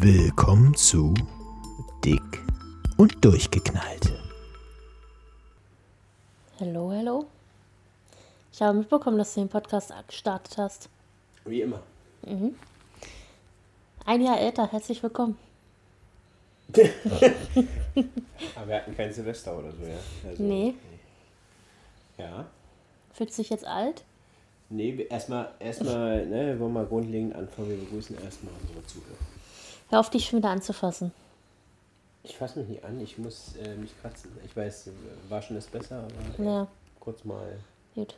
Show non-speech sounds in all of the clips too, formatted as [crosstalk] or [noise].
Willkommen zu Dick und Durchgeknallt. Hallo, hallo. Ich habe mitbekommen, dass du den Podcast gestartet hast. Wie immer. Ein Jahr älter, herzlich willkommen. [laughs] Aber wir hatten kein Silvester oder so, ja? Also, Nee. Ja. Fühlst du dich jetzt alt? Nee, erstmal, erstmal, ne, wir wollen mal grundlegend anfangen. Wir begrüßen erstmal unsere Zuhörer. Hör auf, dich schon wieder anzufassen. Ich fasse mich nicht an, ich muss äh, mich kratzen. Ich weiß, waschen ist besser, aber Ja, kurz mal, gut.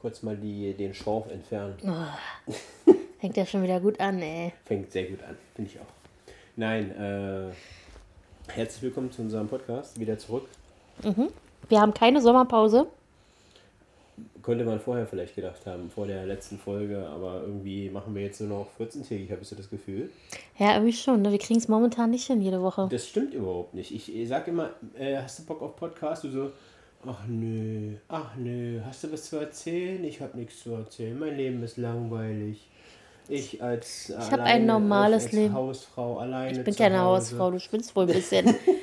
kurz mal die, den Schorf entfernen. [laughs] Fängt ja schon wieder gut an, ey. Fängt sehr gut an, finde ich auch. Nein, äh, herzlich willkommen zu unserem Podcast. Wieder zurück. Wir haben keine Sommerpause. Könnte man vorher vielleicht gedacht haben, vor der letzten Folge, aber irgendwie machen wir jetzt nur noch 14-tägig, habe ich so das Gefühl. Ja, irgendwie schon. Ne? Wir kriegen es momentan nicht hin, jede Woche. Das stimmt überhaupt nicht. Ich, ich sag immer, äh, hast du Bock auf Podcast? Du so, ach nö, ach nö, hast du was zu erzählen? Ich habe nichts zu erzählen. Mein Leben ist langweilig. Ich als ich hab ein normales als Leben. Hausfrau alleine. Ich bin keine Hause. Hausfrau, du spinnst wohl ein bisschen. [laughs]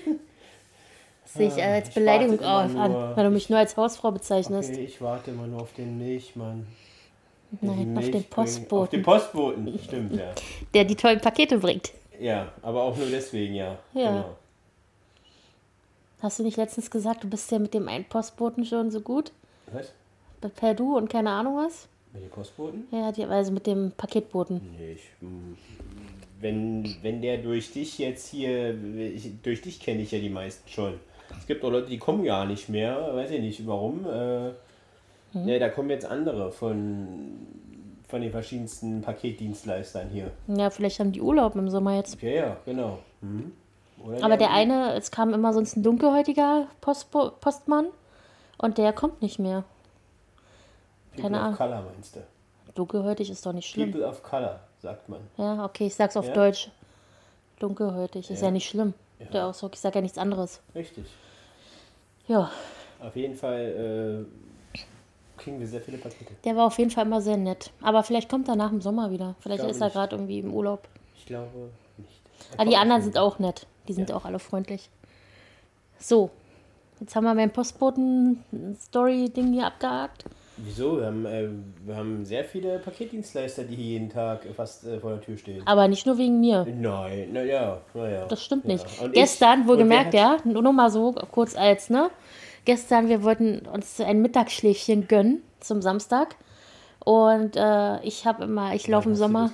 Sehe ich als ich Beleidigung auf an, weil du mich nur als Hausfrau bezeichnest. Okay, ich warte immer nur auf den Milchmann. Nein, die auf den Milch bringt. Auf Postboten. den Postboten, stimmt, ja. [laughs] Der die tollen Pakete bringt. Ja, aber auch nur deswegen, ja. Ja. Genau. Hast du nicht letztens gesagt, du bist ja mit dem einen Postboten schon so gut? Was? Per Du und keine Ahnung was? Mit den Postboten? Ja, die, also mit dem Paketboten. Nee, ich, wenn, wenn der durch dich jetzt hier, ich, durch dich kenne ich ja die meisten schon. Es gibt auch Leute, die kommen gar nicht mehr, weiß ich nicht warum. Äh, ja, da kommen jetzt andere von, von den verschiedensten Paketdienstleistern hier. Ja, vielleicht haben die Urlaub im Sommer jetzt. Ja, ja, genau. Oder Aber der eine, es kam immer sonst ein dunkelhäutiger Postbo Postmann und der kommt nicht mehr. People keine of Ahnung. Color meinst du? Dunkelhäutig ist doch nicht schlimm. People of Color, sagt man. Ja, okay, ich sag's auf Ja? Deutsch. Dunkelhäutig ist ja, Ja. nicht schlimm. Ja. Der Ausdruck, ich sag ja nichts anderes. Richtig. Ja, Auf jeden Fall äh, kriegen wir sehr viele Pakete. der war auf jeden Fall immer sehr nett. Aber vielleicht kommt er nach dem Sommer wieder. Vielleicht ist er gerade irgendwie im Urlaub. Ich glaube nicht. Aber die anderen sind auch nett. Die sind Ja. auch alle freundlich. So, jetzt haben wir mein Postboten-Story-Ding hier abgehakt. Wieso? Wir haben, äh, wir haben sehr viele Paketdienstleister, die hier jeden Tag fast äh, vor der Tür stehen. Aber nicht nur wegen mir. Nein, naja, naja. Das stimmt ja. nicht. Und Gestern, wohlgemerkt, ja, nur noch mal so kurz als, ne? Gestern, wir wollten uns ein Mittagsschläfchen gönnen zum Samstag. Und äh, ich habe immer, ich laufe im Sommer,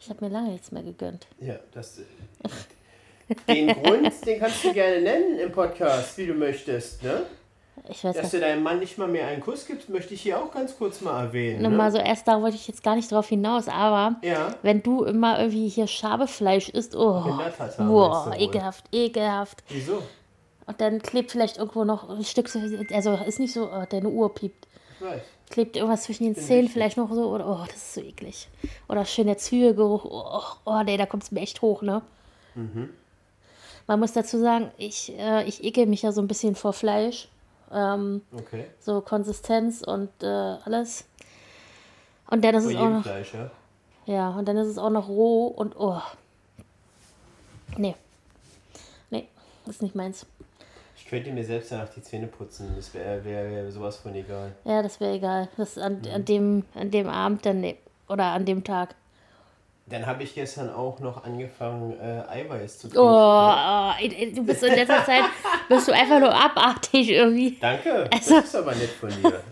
ich habe mir lange nichts mehr gegönnt. Ja, das. äh, Den Grund, den kannst du gerne nennen im Podcast, wie du möchtest, ne? Ich weiß Dass du deinem Mann nicht mal mehr einen Kuss gibst, möchte ich hier auch ganz kurz mal erwähnen. Ne? mal so, erst da wollte ich jetzt gar nicht drauf hinaus, aber Ja. wenn du immer irgendwie hier Schabefleisch isst, oh, wohl. ekelhaft, ekelhaft. Wieso? Und dann klebt vielleicht irgendwo noch ein Stück, so- also ist nicht so, oh, deine Uhr piept. Ich weiß. Klebt irgendwas zwischen den bin Zähnen wichtig. vielleicht noch so, oder, oh, das ist so eklig. Oder schön der Zwiebelgeruch, oh, oh nee, da kommt es mir echt hoch, ne? Mhm. Man muss dazu sagen, ich, äh, ich ekel mich ja so ein bisschen vor Fleisch. Ähm, Okay. so Konsistenz und äh, alles. Und dann ist Vor es auch noch, Fleisch, ja? ja, und dann ist es auch noch roh und oh. Nee. Nee, ist nicht meins. Ich könnte mir selbst danach die Zähne putzen. Das wäre wär, wär sowas von egal. Ja, das wäre egal. Das an, Mhm. an, dem, an dem Abend dann, nee. oder an dem Tag. Dann habe ich gestern auch noch angefangen, äh, Eiweiß zu Oh, trinken. oh, ey, du bist in letzter Zeit, [laughs] bist du einfach nur abartig irgendwie. Danke, Also- das ist aber nett von dir.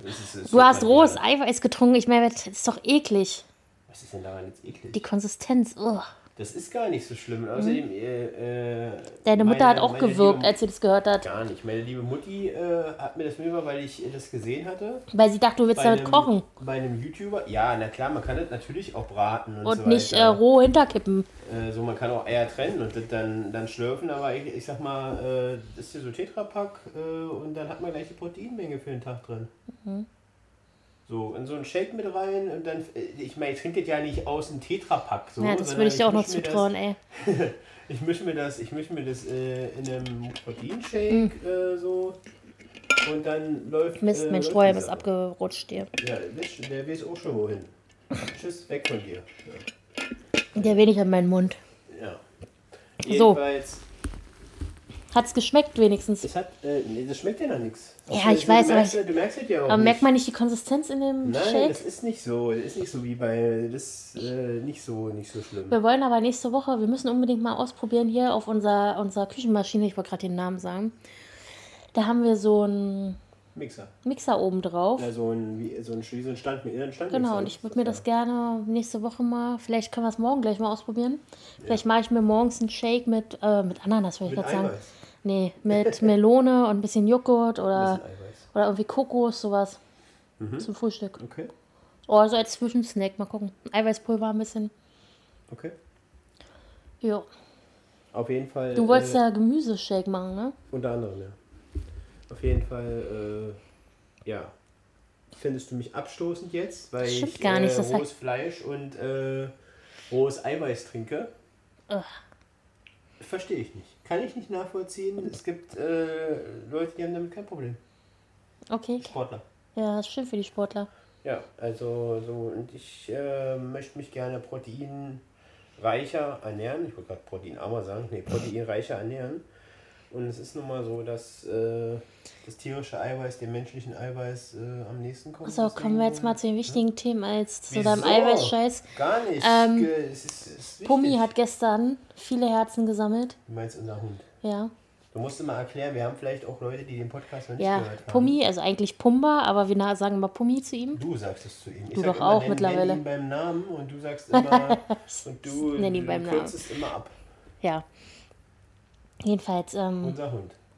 Du hast rohes. Eiweiß getrunken. Ich meine, das ist doch eklig. Was ist denn daran jetzt eklig? Die Konsistenz. Oh. Das ist gar nicht so schlimm. Und außerdem, äh, äh, Deine Mutter meine- hat auch gewirkt, liebe- als sie das gehört hat. Gar nicht. Meine liebe Mutti äh, hat mir das mitgebracht, weil ich das gesehen hatte. Weil sie dachte, du willst Bei damit einem, kochen. Bei einem YouTuber. Ja, na klar, man kann das natürlich auch braten und, Und so nicht äh, roh hinterkippen. Äh, so, man kann auch Eier trennen und das dann, dann schlürfen, aber ich, ich sag mal, äh, das ist hier so Tetrapack und dann hat man gleich die Proteinmenge für den Tag drin. Mhm. So, in so einen Shake mit rein und dann, äh, ich meine, ich trinke das ja nicht aus dem Tetrapack. So, ja, das würde ich dir auch noch zutrauen, ey. [laughs] Ich mische mir das, ich mische mir das äh, in einem Proteinshake äh, so und dann läuft. Mist, äh, mein Strohhalm ist abgerutscht hier. Ja, der, weiß auch schon wohin. Tschüss, weg von dir. Ja. Der wenig an meinen Mund. Jedenfalls, Hat's geschmeckt wenigstens. es hat, äh, nee, das schmeckt ja nach nichts. Ja, ich weiß, du aber merkst, ich- ja- du merkst es ja auch Aber nicht. merkt man nicht die Konsistenz in dem Nein, Shake? das ist nicht so. Das ist nicht so wie bei. Das ist äh, nicht so, nicht so schlimm. Wir wollen aber nächste Woche, wir müssen unbedingt mal ausprobieren hier auf unserer, unserer Küchenmaschine, ich wollte gerade den Namen sagen. Da haben wir so einen Mixer. Mixer oben drauf. Ja, so ein, wie, so ein, so ein Stand, ein Stand Genau, und ich würde mir das gerne nächste Woche mal, vielleicht können wir es morgen gleich mal ausprobieren. Vielleicht mache ich mir morgens einen Shake mit, äh, mit Ananas, würde ich Mit gerade sagen. Eiweiß. Nee, mit [laughs] Melone und ein bisschen Joghurt oder, bisschen oder irgendwie Kokos, sowas. Mhm. Zum Frühstück. Okay, Oh, also als Zwischensnack, mal gucken. Eiweißpulver ein bisschen. okay. Jo. Auf jeden Fall. Du wolltest äh, ja Gemüseshake machen, ne? Unter anderem, ja. Auf jeden Fall, äh, ja. Findest du mich abstoßend jetzt, weil Stimmt ich gar nicht, äh, das rohes Fleisch und äh, rohes Eiweiß trinke? Ugh. Verstehe ich nicht. Kann ich nicht nachvollziehen. Es gibt äh, Leute, die haben damit kein Problem. Okay. Sportler. Ja, ist schön für die Sportler. Ja, also so und ich äh, möchte mich gerne proteinreicher ernähren. Ich wollte gerade proteinarmer sagen. Nee, proteinreicher ernähren. Und es ist nun mal so, dass äh, das tierische Eiweiß dem menschlichen Eiweiß äh, am nächsten kommt. So, kommen wir jetzt mal zu den wichtigen Themen als zu deinem Wieso? Eiweißscheiß. Gar nicht. Ähm, es ist, es ist Pummi hat gestern viele Herzen gesammelt. Du meinst unser Hund. Ja. Du musst mal erklären, wir haben vielleicht auch Leute, die den Podcast noch nicht Ja, gehört haben. Pummi, also eigentlich Pumba, aber wir sagen immer Pummi zu ihm. Du sagst es zu ihm. Ich Du doch immer, auch nenn, mittlerweile. Nenn ihn beim Namen und du sagst [laughs] immer und du, nenn ihn du beim Namen. immer ab. Ja. Jedenfalls ähm,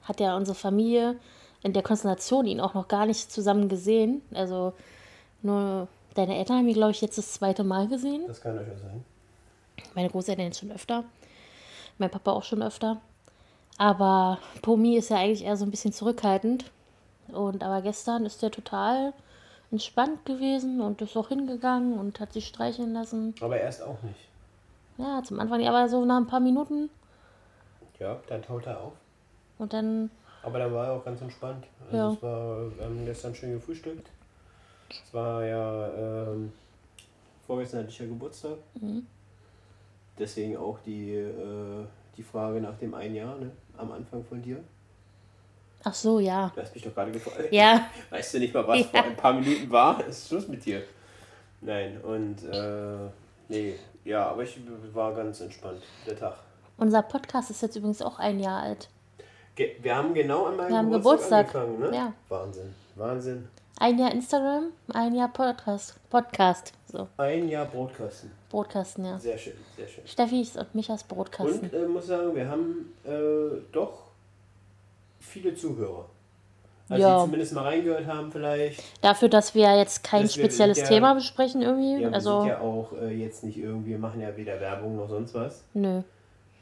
hat ja unsere Familie in der Konstellation ihn auch noch gar nicht zusammen gesehen. Also nur deine Eltern haben ihn, glaube ich, jetzt das zweite Mal gesehen. Das kann durchaus sein. Meine Großeltern jetzt schon öfter. Mein Papa auch schon öfter. Aber Pomi ist ja eigentlich eher so ein bisschen zurückhaltend. Und aber gestern ist der total entspannt gewesen und ist auch hingegangen und hat sich streicheln lassen. Aber erst auch nicht. Ja, zum Anfang, nicht, aber so nach ein paar Minuten Ja, dann taut er auf. und dann, Aber dann war er auch ganz entspannt. Also Ja. es war, wir haben gestern schön gefrühstückt. Es war ja, ähm, vorgestern hatte ich ja Geburtstag. Mhm. Deswegen auch die, äh, die Frage nach dem ein Jahr, ne? Am Anfang von dir. ach so, ja. Du hast mich doch gerade gefragt. Ja, [laughs] Weißt du nicht mal, was Ja. vor ein paar Minuten war? Ist Schluss mit dir. Nein, und äh, nee, ja, aber ich war ganz entspannt, der Tag. Unser Podcast ist jetzt übrigens auch ein Jahr alt. Ge wir haben genau an meinem Wir haben Geburtstag, Geburtstag. angefangen, ne? Ja. Wahnsinn, Wahnsinn. Ein Jahr Instagram, ein Jahr Podcast. Podcast. So, Ein Jahr Brotkasten. Brotkasten, ja. Sehr schön, sehr schön. Steffis und Michas Brotkasten. Und äh, muss sagen, wir haben äh, doch viele Zuhörer. Also Ja. die zumindest mal reingehört haben vielleicht. Dafür, dass wir jetzt kein Dass spezielles ja- Thema besprechen irgendwie. Ja, wir also, sind ja auch äh, jetzt nicht irgendwie, wir machen ja weder Werbung noch sonst was. nö.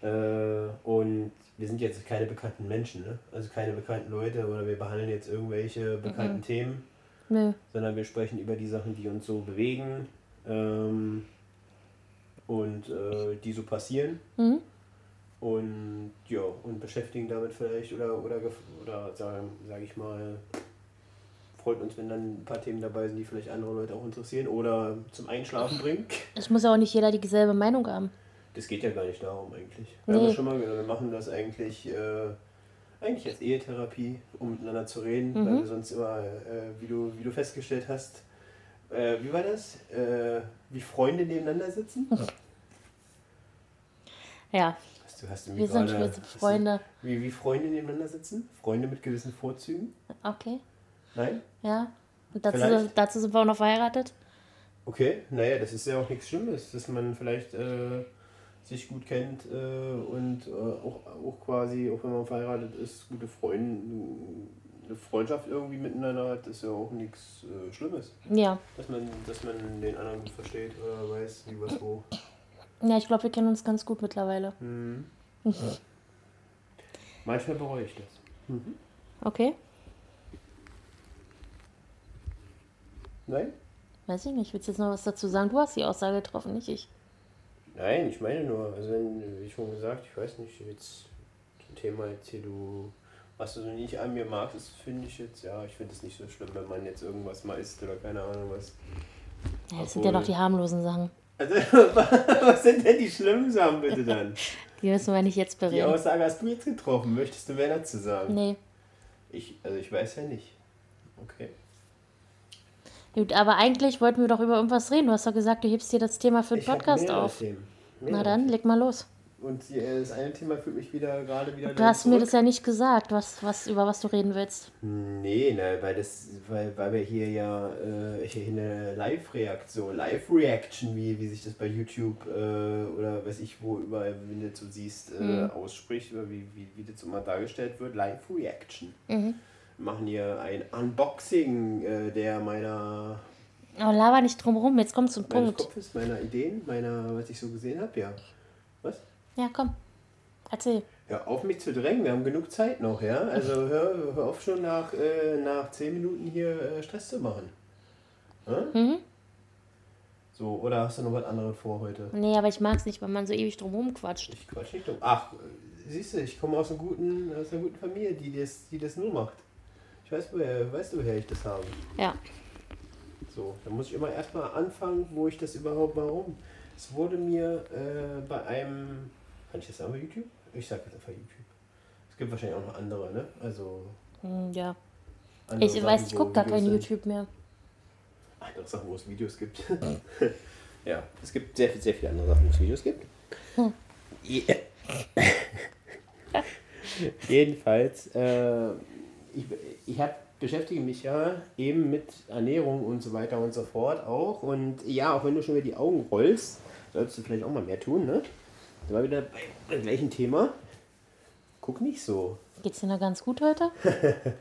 Äh, und wir sind jetzt keine bekannten Menschen, ne? also keine bekannten Leute oder wir behandeln jetzt irgendwelche bekannten Themen, Nö. sondern wir sprechen über die Sachen, die uns so bewegen ähm, und äh, die so passieren. Mhm. Und ja, und beschäftigen damit vielleicht oder, oder, oder sagen, sage ich mal, freut uns, wenn dann ein paar Themen dabei sind, die vielleicht andere Leute auch interessieren oder zum Einschlafen bringen. Es muss ja auch nicht jeder dieselbe Meinung haben. Das geht ja gar nicht darum eigentlich. Wir haben Nee. ja schon mal gesagt, wir machen das eigentlich, äh, eigentlich als Ehetherapie, um miteinander zu reden, Mhm. weil wir sonst immer, äh, wie, du, wie du festgestellt hast, äh, wie war das? Äh, wie Freunde nebeneinander sitzen? Ja, Hast du, hast du wir sind, gerade- hast du- Freunde. Wie, wie Freunde nebeneinander sitzen? Freunde mit gewissen Vorzügen? Okay, Nein? ja. Und dazu, Vielleicht. dazu sind wir auch noch verheiratet. Okay, naja, das ist ja auch nichts Schlimmes, dass man vielleicht äh, sich gut kennt äh, und äh, auch, auch quasi, auch wenn man verheiratet ist, gute Freunde, eine Freundschaft irgendwie miteinander hat, ist ja auch nichts äh, Schlimmes. Ja. Dass man, dass man den anderen gut versteht oder weiß, wie was wo. Ja, ich glaube, wir kennen uns ganz gut mittlerweile. Mhm. Manchmal bereue ich das. Okay? Nein? Weiß ich nicht. Willst du jetzt noch was dazu sagen? Du hast die Aussage getroffen, nicht ich. Nein, ich meine nur, also wenn, wie schon gesagt, ich weiß nicht, jetzt ein Thema jetzt hier, du, was du so nicht an mir magst, das finde ich jetzt, ja, ich finde es nicht so schlimm, wenn man jetzt irgendwas mal isst oder keine Ahnung was. Ja, das sind ja noch die harmlosen Sachen. Also, [laughs] was sind denn die schlimmen Sachen bitte dann? [laughs] Die müssen wir nicht jetzt Die bereden. Aussage hast du jetzt getroffen. Möchtest du mehr dazu sagen? Nee. Ich, also ich weiß ja nicht. Okay. Gut, aber eigentlich wollten wir doch über irgendwas reden. Du hast doch gesagt, du hebst dir das Thema für den Ich Podcast auf. Na dann, leg mal los. Und äh, das eine Thema führt mich wieder gerade wieder Du hast mir zurück. das ja nicht gesagt, was, was, über was du reden willst. Nee, ne, weil das, weil, weil wir hier ja äh, hier eine Live-Reaktion, Live-Reaction, wie, wie sich das bei YouTube äh, oder weiß ich wo überall, wenn du so siehst, äh, Mhm. ausspricht, oder wie, wie, wie das immer dargestellt wird, Live-Reaction. Mhm. Machen hier ein Unboxing äh, der meiner Aber laber nicht drum rum, jetzt komm zum Punkt. Kopfes, meiner Ideen, meiner, was ich so gesehen habe, ja. Was? Ja, komm. Erzähl. Hör auf mich zu drängen, wir haben genug Zeit noch, ja? Also hör, hör auf schon nach, äh, nach 10 Minuten hier äh, Stress zu machen. Hä? Mhm. So, oder hast du noch was anderes vor heute? Nee, aber ich mag's nicht, wenn man so ewig drum rum quatscht. Ich quatsch nicht dumm. Ach, siehst du, ich komme aus, einem guten, aus einer guten Familie, die das, die das nur macht. Ich weiß, woher, weißt du, woher ich das habe. Ja. So, da muss ich immer erstmal anfangen, wo ich das überhaupt, warum. Es wurde mir äh, bei einem, kann ich das sagen bei YouTube? Ich sag jetzt einfach YouTube. Es gibt wahrscheinlich auch noch andere, ne? Also Hm, ja. Ich Sachen, weiß, ich wo guck gar kein. YouTube mehr. Andere Sachen, wo es Videos gibt. [laughs] ja, es gibt sehr, sehr viele andere Sachen, wo es Videos gibt. Je- [laughs] Jedenfalls, äh, ich, ich hab, beschäftige mich ja eben mit Ernährung und so weiter und so fort auch. Und ja, auch wenn du schon wieder die Augen rollst, solltest du vielleicht auch mal mehr tun, ne? Da war wieder bei, gleichen Thema. Guck nicht so. Geht's dir noch ganz gut heute? [laughs]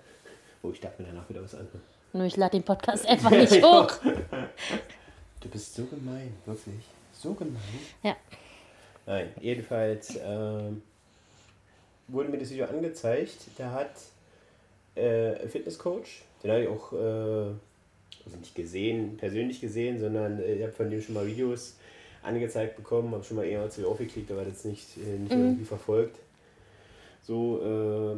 Oh, ich darf mir danach wieder was anhören. Nur ich lade den Podcast [laughs] einfach nicht hoch. Du bist so gemein, wirklich. So gemein. Ja. Nein, jedenfalls ähm, wurde mir das Video angezeigt. Der hat äh, Fitnesscoach, den habe ich auch äh, also nicht gesehen, persönlich gesehen, sondern äh, ich habe von dem schon mal Videos angezeigt bekommen, habe schon mal eher zu aufgeklickt, aber das nicht, äh, nicht irgendwie verfolgt. So, äh,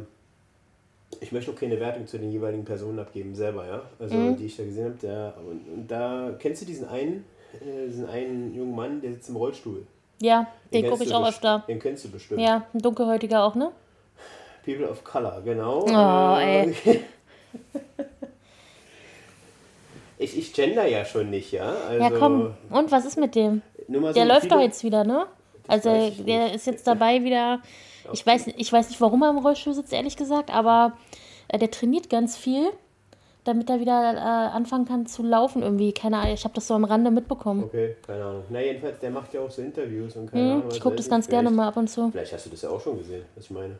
ich möchte auch keine Wertung zu den jeweiligen Personen abgeben, selber, ja. Also die ich da gesehen habe, der und, und da kennst du diesen einen, äh, diesen einen jungen Mann, der sitzt im Rollstuhl. Ja, den kennst gucke ich auch öfter. Den kennst du bestimmt. Ja, ein dunkelhäutiger auch, ne? People of Color, genau. Oh, Äh, [laughs] Ich, ich gender ja schon nicht, ja. Also, Ja, komm. Und was ist mit dem? So Der läuft doch jetzt wieder, ne? Also weiß ich der nicht. ist jetzt dabei wieder. Ich weiß, ich weiß nicht, warum er im Rollstuhl sitzt, ehrlich gesagt, aber äh, der trainiert ganz viel, damit er wieder äh, anfangen kann zu laufen irgendwie. Keine Ahnung, ich habe das so am Rande mitbekommen. Okay, keine Ahnung. Na, jedenfalls, der macht ja auch so Interviews und keine Ahnung. Hm, was ich gucke das ganz gerne mal ab und zu. Vielleicht hast du das ja auch schon gesehen, was ich meine.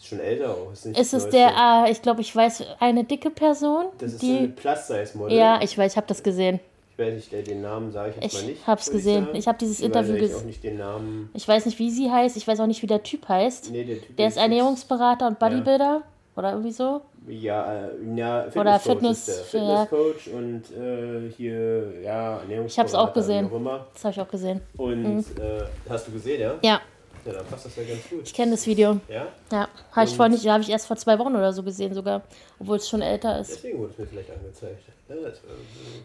Ist schon älter auch. Ist, nicht Ist es der, äh, ich glaube, ich weiß, eine dicke Person, Das ist so ein die. Plus-Size-Model. Ja, ich weiß, ich habe das gesehen. Ich weiß nicht, der, den Namen sage ich jetzt Ich mal nicht. hab's würde gesehen. Ich hab dieses Ich weiß Interview eigentlich ges- auch nicht den Namen. Ich weiß nicht, wie sie heißt. Ich weiß auch nicht, wie der Typ heißt. Nee, der Typ Der ist Ernährungsberater und Bodybuilder. Oder irgendwie so. Ja, äh, ja Oder Fitnesscoach Fitness- ist der. ja. Fitnesscoach und äh, hier, ja, Ernährungsberater. Ich auch gesehen. Wie auch immer. Das habe ich auch gesehen. Und äh, hast du gesehen, ja? Ja, Ja, dann passt das ja ganz gut. ich kenne das Video. Ja? Ja, habe ich vor nicht, habe ich erst vor zwei Wochen oder so gesehen sogar, obwohl es schon älter ist. Deswegen wurde es mir vielleicht angezeigt. Ja, das,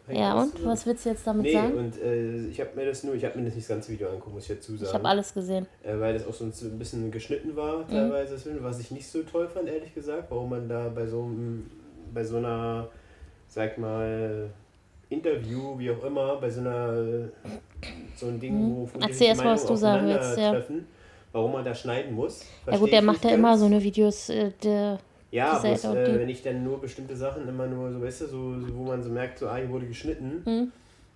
äh, Ja und zusammen. was willst du jetzt damit Nee, sagen? und äh, ich habe mir das nur, ich habe mir das nicht das ganze Video angeguckt, muss ich dazu sagen. Ich habe alles gesehen. äh, weil das auch so ein bisschen geschnitten Mhm. war, teilweise, das Film, was ich nicht so toll fand, ehrlich gesagt, warum man da bei so, einem- bei so einer, sag mal, Interview, wie auch immer, bei so einer, so ein Ding, wo Mhm. Erzähl erst mal, was du sagen willst, ja. aufeinandertreffen, warum man da schneiden muss. Ja gut, der macht ja nicht immer ganz. so eine Videos, äh, der, Ja, bloß, äh, wenn ich dann nur bestimmte Sachen immer nur so, weißt du, so, so wo man so merkt, so, ah, hier wurde geschnitten, Mhm.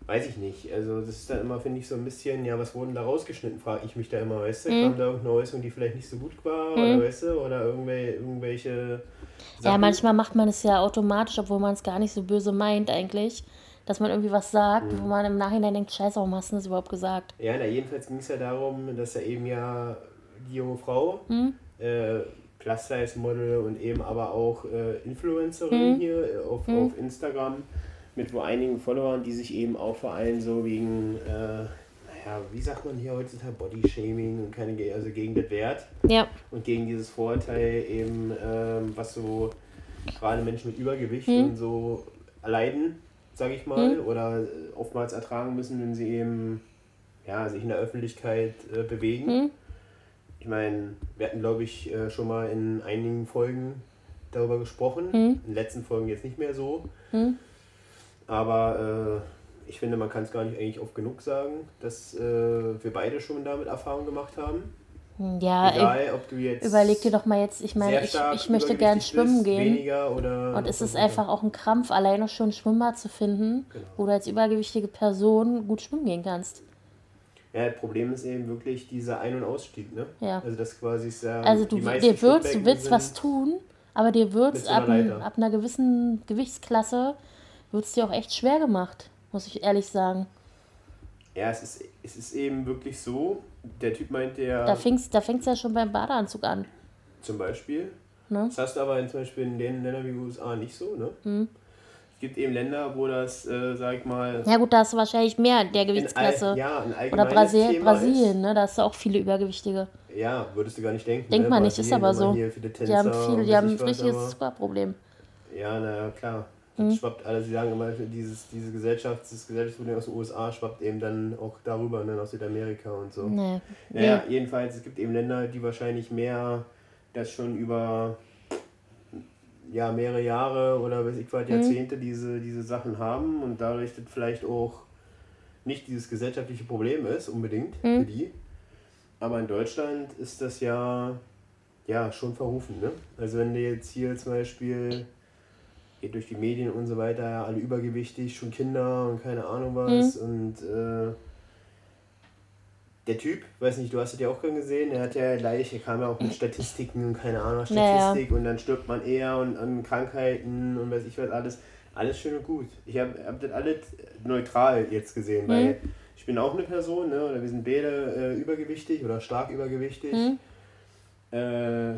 weiß ich nicht. Also das ist dann immer, finde ich, so ein bisschen, ja, was wurden da rausgeschnitten, frage ich mich da immer, weißt du, Mhm. kam da irgendeine Äußerung, die vielleicht nicht so gut war, oder weißt du, oder irgendwelche, irgendwelche ja manchmal macht man es ja automatisch, obwohl man es gar nicht so böse meint eigentlich, dass man irgendwie was sagt, Mhm. wo man im Nachhinein denkt, scheiße, warum hast du das überhaupt gesagt? Ja, na, jedenfalls ging es ja darum, dass er eben ja die junge Frau, Mhm. äh, Plus-Size-Model und eben aber auch äh, Influencerin Mhm. hier auf, auf Instagram mit wo einigen Followern, die sich eben auch vor allem so wegen, äh, naja, wie sagt man hier heutzutage, Body-Shaming und keine, also gegen das Wert Ja, und gegen dieses Vorurteil eben, ähm, was so gerade Menschen mit Übergewicht Mhm. und so leiden, sage ich mal, oder äh, oftmals ertragen müssen, wenn sie eben ja, sich in der Öffentlichkeit äh, bewegen. Mhm. Ich meine, wir hatten, glaube ich, äh, schon mal in einigen Folgen darüber gesprochen. Mhm. In den letzten Folgen jetzt nicht mehr so. Aber äh, ich finde, man kann es gar nicht eigentlich oft genug sagen, dass äh, wir beide schon damit Erfahrung gemacht haben. Ja, Egal, ob du jetzt überleg dir doch mal jetzt, ich meine, ich, ich möchte gern schwimmen gehen. Und es ist einfach auch ein Krampf, alleine schon ein Schwimmbad zu finden, Genau. wo du als übergewichtige Person gut schwimmen gehen kannst. Ja, das Problem ist eben wirklich dieser Ein- und Ausstieg, ne? Ja. Also das quasi ist ja. Also du, dir wird's, du willst was tun, aber dir einer ab, ein- ab einer gewissen Gewichtsklasse wird's dir auch echt schwer gemacht, muss ich ehrlich sagen. Ja, es ist, es ist eben wirklich so, der Typ meinte ja Da fängt's, da fängt's ja schon beim Badeanzug an. zum Beispiel, Ne? das hast du aber in, zum Beispiel in den Ländern wie USA nicht so, ne? Mhm. Es gibt eben Länder, wo das, äh, sag ich mal, Ja gut, da du wahrscheinlich mehr der in all, Gewichtsklasse. ja, ein Oder Brasil, Thema Brasilien, ne? Da hast du auch viele Übergewichtige. Ist. Ja, würdest du gar nicht denken. Denkt ne? man nicht, ist aber so. viele Die haben Tänzer viel, die haben ein richtiges Zuckerproblem. Ja, naja, klar. Mhm. Das schwappt alle, sie sagen immer, dieses, diese Gesellschaft, das Gesellschaftsproblem aus den USA schwappt eben dann auch darüber, ne, aus Südamerika und so. Nee. Naja, jedenfalls, es gibt eben Länder, die wahrscheinlich mehr das schon über ja, mehrere Jahre oder weiß ich was, Mhm. Jahrzehnte diese, diese Sachen haben und dadurch das vielleicht auch nicht dieses gesellschaftliche Problem ist, unbedingt Mhm. für die. Aber in Deutschland ist das ja, ja schon verrufen. Ne? Also wenn du jetzt hier zum Beispiel geht durch die Medien und so weiter, alle übergewichtig, schon Kinder und keine Ahnung was und äh, der Typ, weiß nicht, du hast es ja auch gesehen, er hat ja gleich, er kam ja auch mit Statistiken und keine Ahnung, Naja. Statistik und dann stirbt man eher und an Krankheiten und weiß ich was alles. Alles schön und gut. Ich habe hab das alles neutral jetzt gesehen, weil ich bin auch eine Person, ne, oder wir sind beide äh, übergewichtig oder stark übergewichtig. Äh,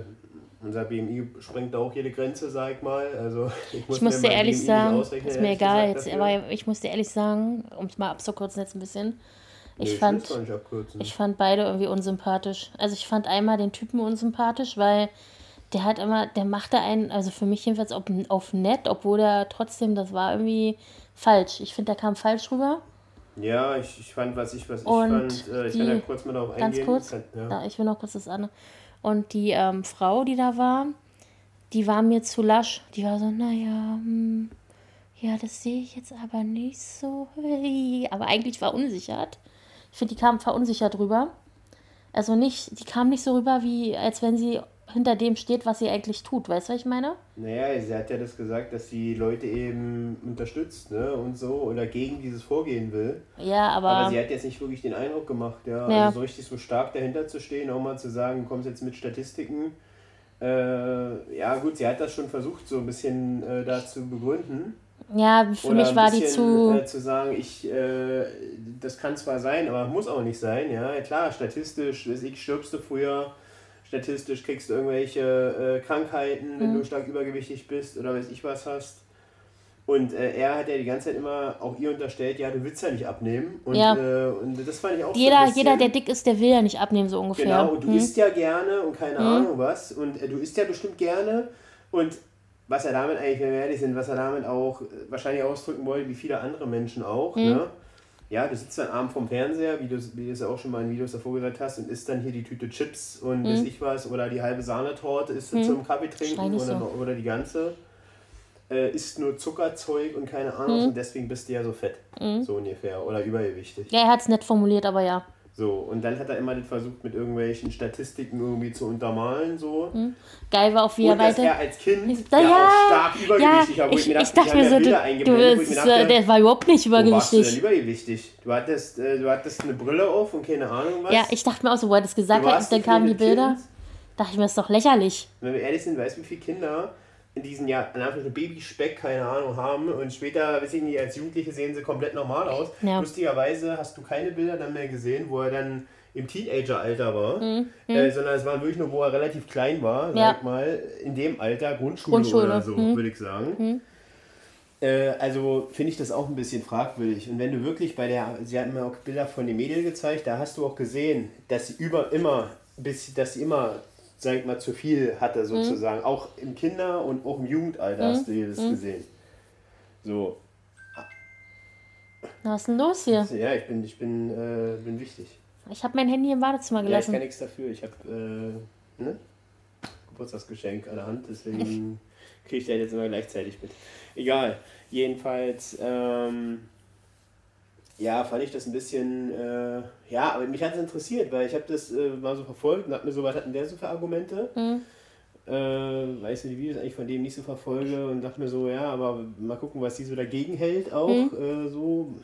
unser BMI sprengt da auch jede Grenze, sag ich mal. Also [laughs] ich muss, Ich muss mir dir mein ehrlich BMI sagen, ist mir egal jetzt, aber ich muss dir ehrlich sagen, um es mal abzukürzen jetzt ein bisschen, ich will's fand, abkürzen. ich fand beide irgendwie unsympathisch. Also ich fand einmal den Typen unsympathisch, weil der hat immer, der machte einen, also für mich jedenfalls auf, auf nett, obwohl der trotzdem, das war irgendwie falsch. Ich finde, der kam falsch rüber. Ja, ich, ich fand, was ich, was ich Und fand, äh, ich die- kann ja kurz mal darauf Ganz eingehen. kurz, Kann, ja. ja, ich will noch kurz das andere. Und die ähm, Frau, die da war, die war mir zu lasch. Die war so, naja, hm, ja, das sehe ich jetzt aber nicht so. [laughs] Aber eigentlich verunsichert. Ich finde, die kam verunsichert rüber. Also nicht, die kam nicht so rüber, wie als wenn sie hinter dem steht, was sie eigentlich tut. Weißt du, was ich meine? Naja, sie hat ja das gesagt, dass sie Leute eben unterstützt ne, und so oder gegen dieses Vorgehen will. Ja, aber, Aber sie hat jetzt nicht wirklich den Eindruck gemacht, ja. Ja. Also so richtig so stark dahinter zu stehen, auch mal zu sagen, du kommst jetzt mit Statistiken. Äh, ja, gut, sie hat das schon versucht, so ein bisschen äh, da zu begründen. Ja, für Oder mich war die bisschen, zu. Äh, zu sagen, ich, äh, das kann zwar sein, aber muss auch nicht sein. Ja, klar, statistisch, weiß ich, stirbst du früher, statistisch kriegst du irgendwelche äh, Krankheiten, Mhm. wenn du stark übergewichtig bist oder weiß ich was hast. Und äh, er hat ja die ganze Zeit immer auch ihr unterstellt, ja, du willst ja nicht abnehmen. Und, Ja. äh, und das fand ich auch so jeder, bisschen, jeder, der dick ist, der will ja nicht abnehmen, so ungefähr. Genau, und du Hm? isst ja gerne und keine Ahnung was. Und äh, du isst ja bestimmt gerne. Und was er damit eigentlich, wenn wir ehrlich sind, was er damit auch äh, wahrscheinlich ausdrücken wollte, wie viele andere Menschen auch, ne? Ja, du sitzt dann abends vom Fernseher, wie du wie du es ja auch schon mal in Videos davor gesagt hast, und isst dann hier die Tüte Chips und weiß ich was, oder die halbe Sahnetorte isst du zum Kaffee trinken oder, so. oder die ganze. Äh, isst nur Zuckerzeug und keine Ahnung, und deswegen bist du ja so fett. So ungefähr. Oder übergewichtig. Ja, er hat es nett formuliert, aber ja. So, und dann hat er immer das versucht, mit irgendwelchen Statistiken irgendwie zu untermalen, so. Geil war auch, wie er Und dass weiter. er als Kind Da, ja, ja, auch stark ja, übergewichtig war, wo ich, mir ich dachte mir so, ja du, du ich bist, mir äh, dachte, der war überhaupt nicht wo warst du denn übergewichtig. übergewichtig? Du hattest, äh, du hattest eine Brille auf und keine Ahnung was. Ja, ich dachte mir auch so, wo er das gesagt hat, dann kamen die Bilder. Kind. Dachte ich mir, das ist doch lächerlich. Wenn wir ehrlich sind, weißt du, wie viele Kinder in diesem Jahr einfach nur Babyspeck, keine Ahnung, haben und später, weiß ich nicht, als Jugendliche sehen sie komplett normal aus. Ja. Lustigerweise hast du keine Bilder dann mehr gesehen, wo er dann im Teenager-Alter war, Mhm. äh, sondern es waren wirklich nur, wo er relativ klein war, sag Ja. ich mal, in dem Alter, Grundschule, Grundschule, oder so, mhm. würde ich sagen. Äh, also finde ich das auch ein bisschen fragwürdig. Und wenn du wirklich bei der, sie hatten mir auch Bilder von den Mädels gezeigt, da hast du auch gesehen, dass sie über immer, bis, dass sie immer, sag ich mal, zu viel hatte sozusagen. Auch im Kinder- und auch im Jugendalter hast du das gesehen. So, Was ist denn los hier? ja, ich bin, ich bin, äh, bin wichtig. Ich habe mein Handy im Badezimmer Ja, ich gelassen. kann nichts dafür. Ich habe äh, ne? Geburtstagsgeschenk an der Hand, deswegen kriege ich das jetzt immer gleichzeitig mit. Egal. Jedenfalls, ähm, ja, fand ich das ein bisschen, äh, ja, aber mich hat es interessiert, weil ich habe das äh, mal so verfolgt und hab mir so, was hatten der so für Argumente? Mhm. Äh, weiß nicht, die Videos eigentlich von dem nicht so verfolge und dachte mir so, ja, aber mal gucken, was die so dagegen hält auch. Mhm. Äh, so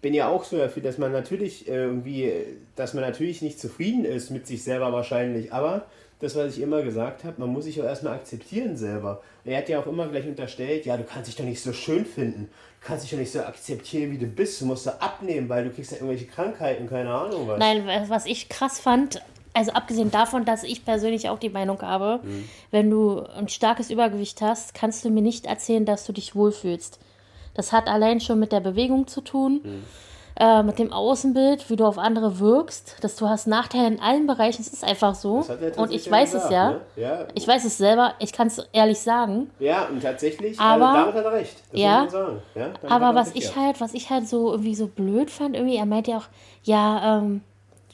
bin ja auch so dafür, dass man natürlich äh, irgendwie, dass man natürlich nicht zufrieden ist mit sich selber wahrscheinlich, aber das, was ich immer gesagt habe, man muss sich auch erstmal akzeptieren selber. Er hat ja auch immer gleich unterstellt, ja, du kannst dich doch nicht so schön finden, kannst dich doch nicht so akzeptieren, wie du bist, du musst da abnehmen, weil du kriegst ja irgendwelche Krankheiten, keine Ahnung was. Nein, was ich krass fand, also abgesehen davon, dass ich persönlich auch die Meinung habe, Mhm. wenn du ein starkes Übergewicht hast, kannst du mir nicht erzählen, dass du dich wohlfühlst. Das hat allein schon mit der Bewegung zu tun, Mhm. Äh, mit dem Außenbild, wie du auf andere wirkst, dass du hast Nachteile in allen Bereichen. Es ist einfach so. Und ich weiß gesagt, es ja. Ne? ja. Ich weiß es selber, ich kann es ehrlich sagen. Ja, und tatsächlich, Aber- also damit hat er recht. Das Ja. muss man sagen. Ja, Aber er was ich ja. halt, was ich halt so irgendwie so blöd fand, irgendwie, er meint ja auch, ja, ähm,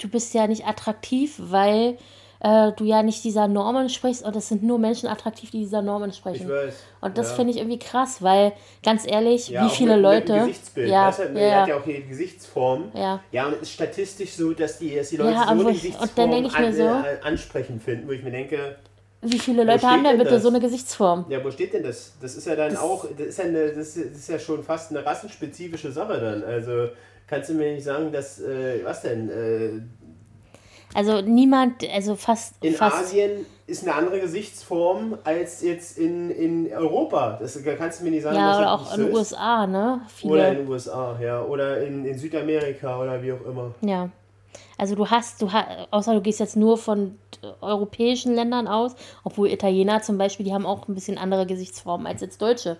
du bist ja nicht attraktiv, weil äh, du ja nicht dieser Normen sprichst und es sind nur Menschen attraktiv, die dieser Normen sprechen. Ich weiß. Und das ja. finde ich irgendwie krass, weil ganz ehrlich, Ja, wie viele mit, Leute. Mit Gesichtsbild. ja, weißt du, ja, Er hat ja ja. auch hier die Gesichtsform. Ja. Ja, und es ist statistisch so, dass die, dass die Leute Ja, so eine ich- und Gesichtsform dann denke ich mir an, so- äh, ansprechend finden, wo ich mir denke, Wie viele Leute haben denn bitte das? so eine Gesichtsform? ja, wo steht denn das? Das ist ja dann Das- auch, das ist ja, eine, das ist ja schon fast eine rassenspezifische Sache dann. Also kannst du mir nicht sagen, dass, äh, was denn, äh, Also niemand, also fast. in fast Asien ist eine andere Gesichtsform als jetzt in, in Europa. Das kannst du mir nicht sagen, ja, oder auch in so den ist. USA, ne? Viele. Oder in den USA, ja. Oder in, in Südamerika oder wie auch immer. Ja. Also du hast, du hast, außer du gehst jetzt nur von europäischen Ländern aus, obwohl Italiener zum Beispiel, die haben auch ein bisschen andere Gesichtsformen als jetzt Deutsche.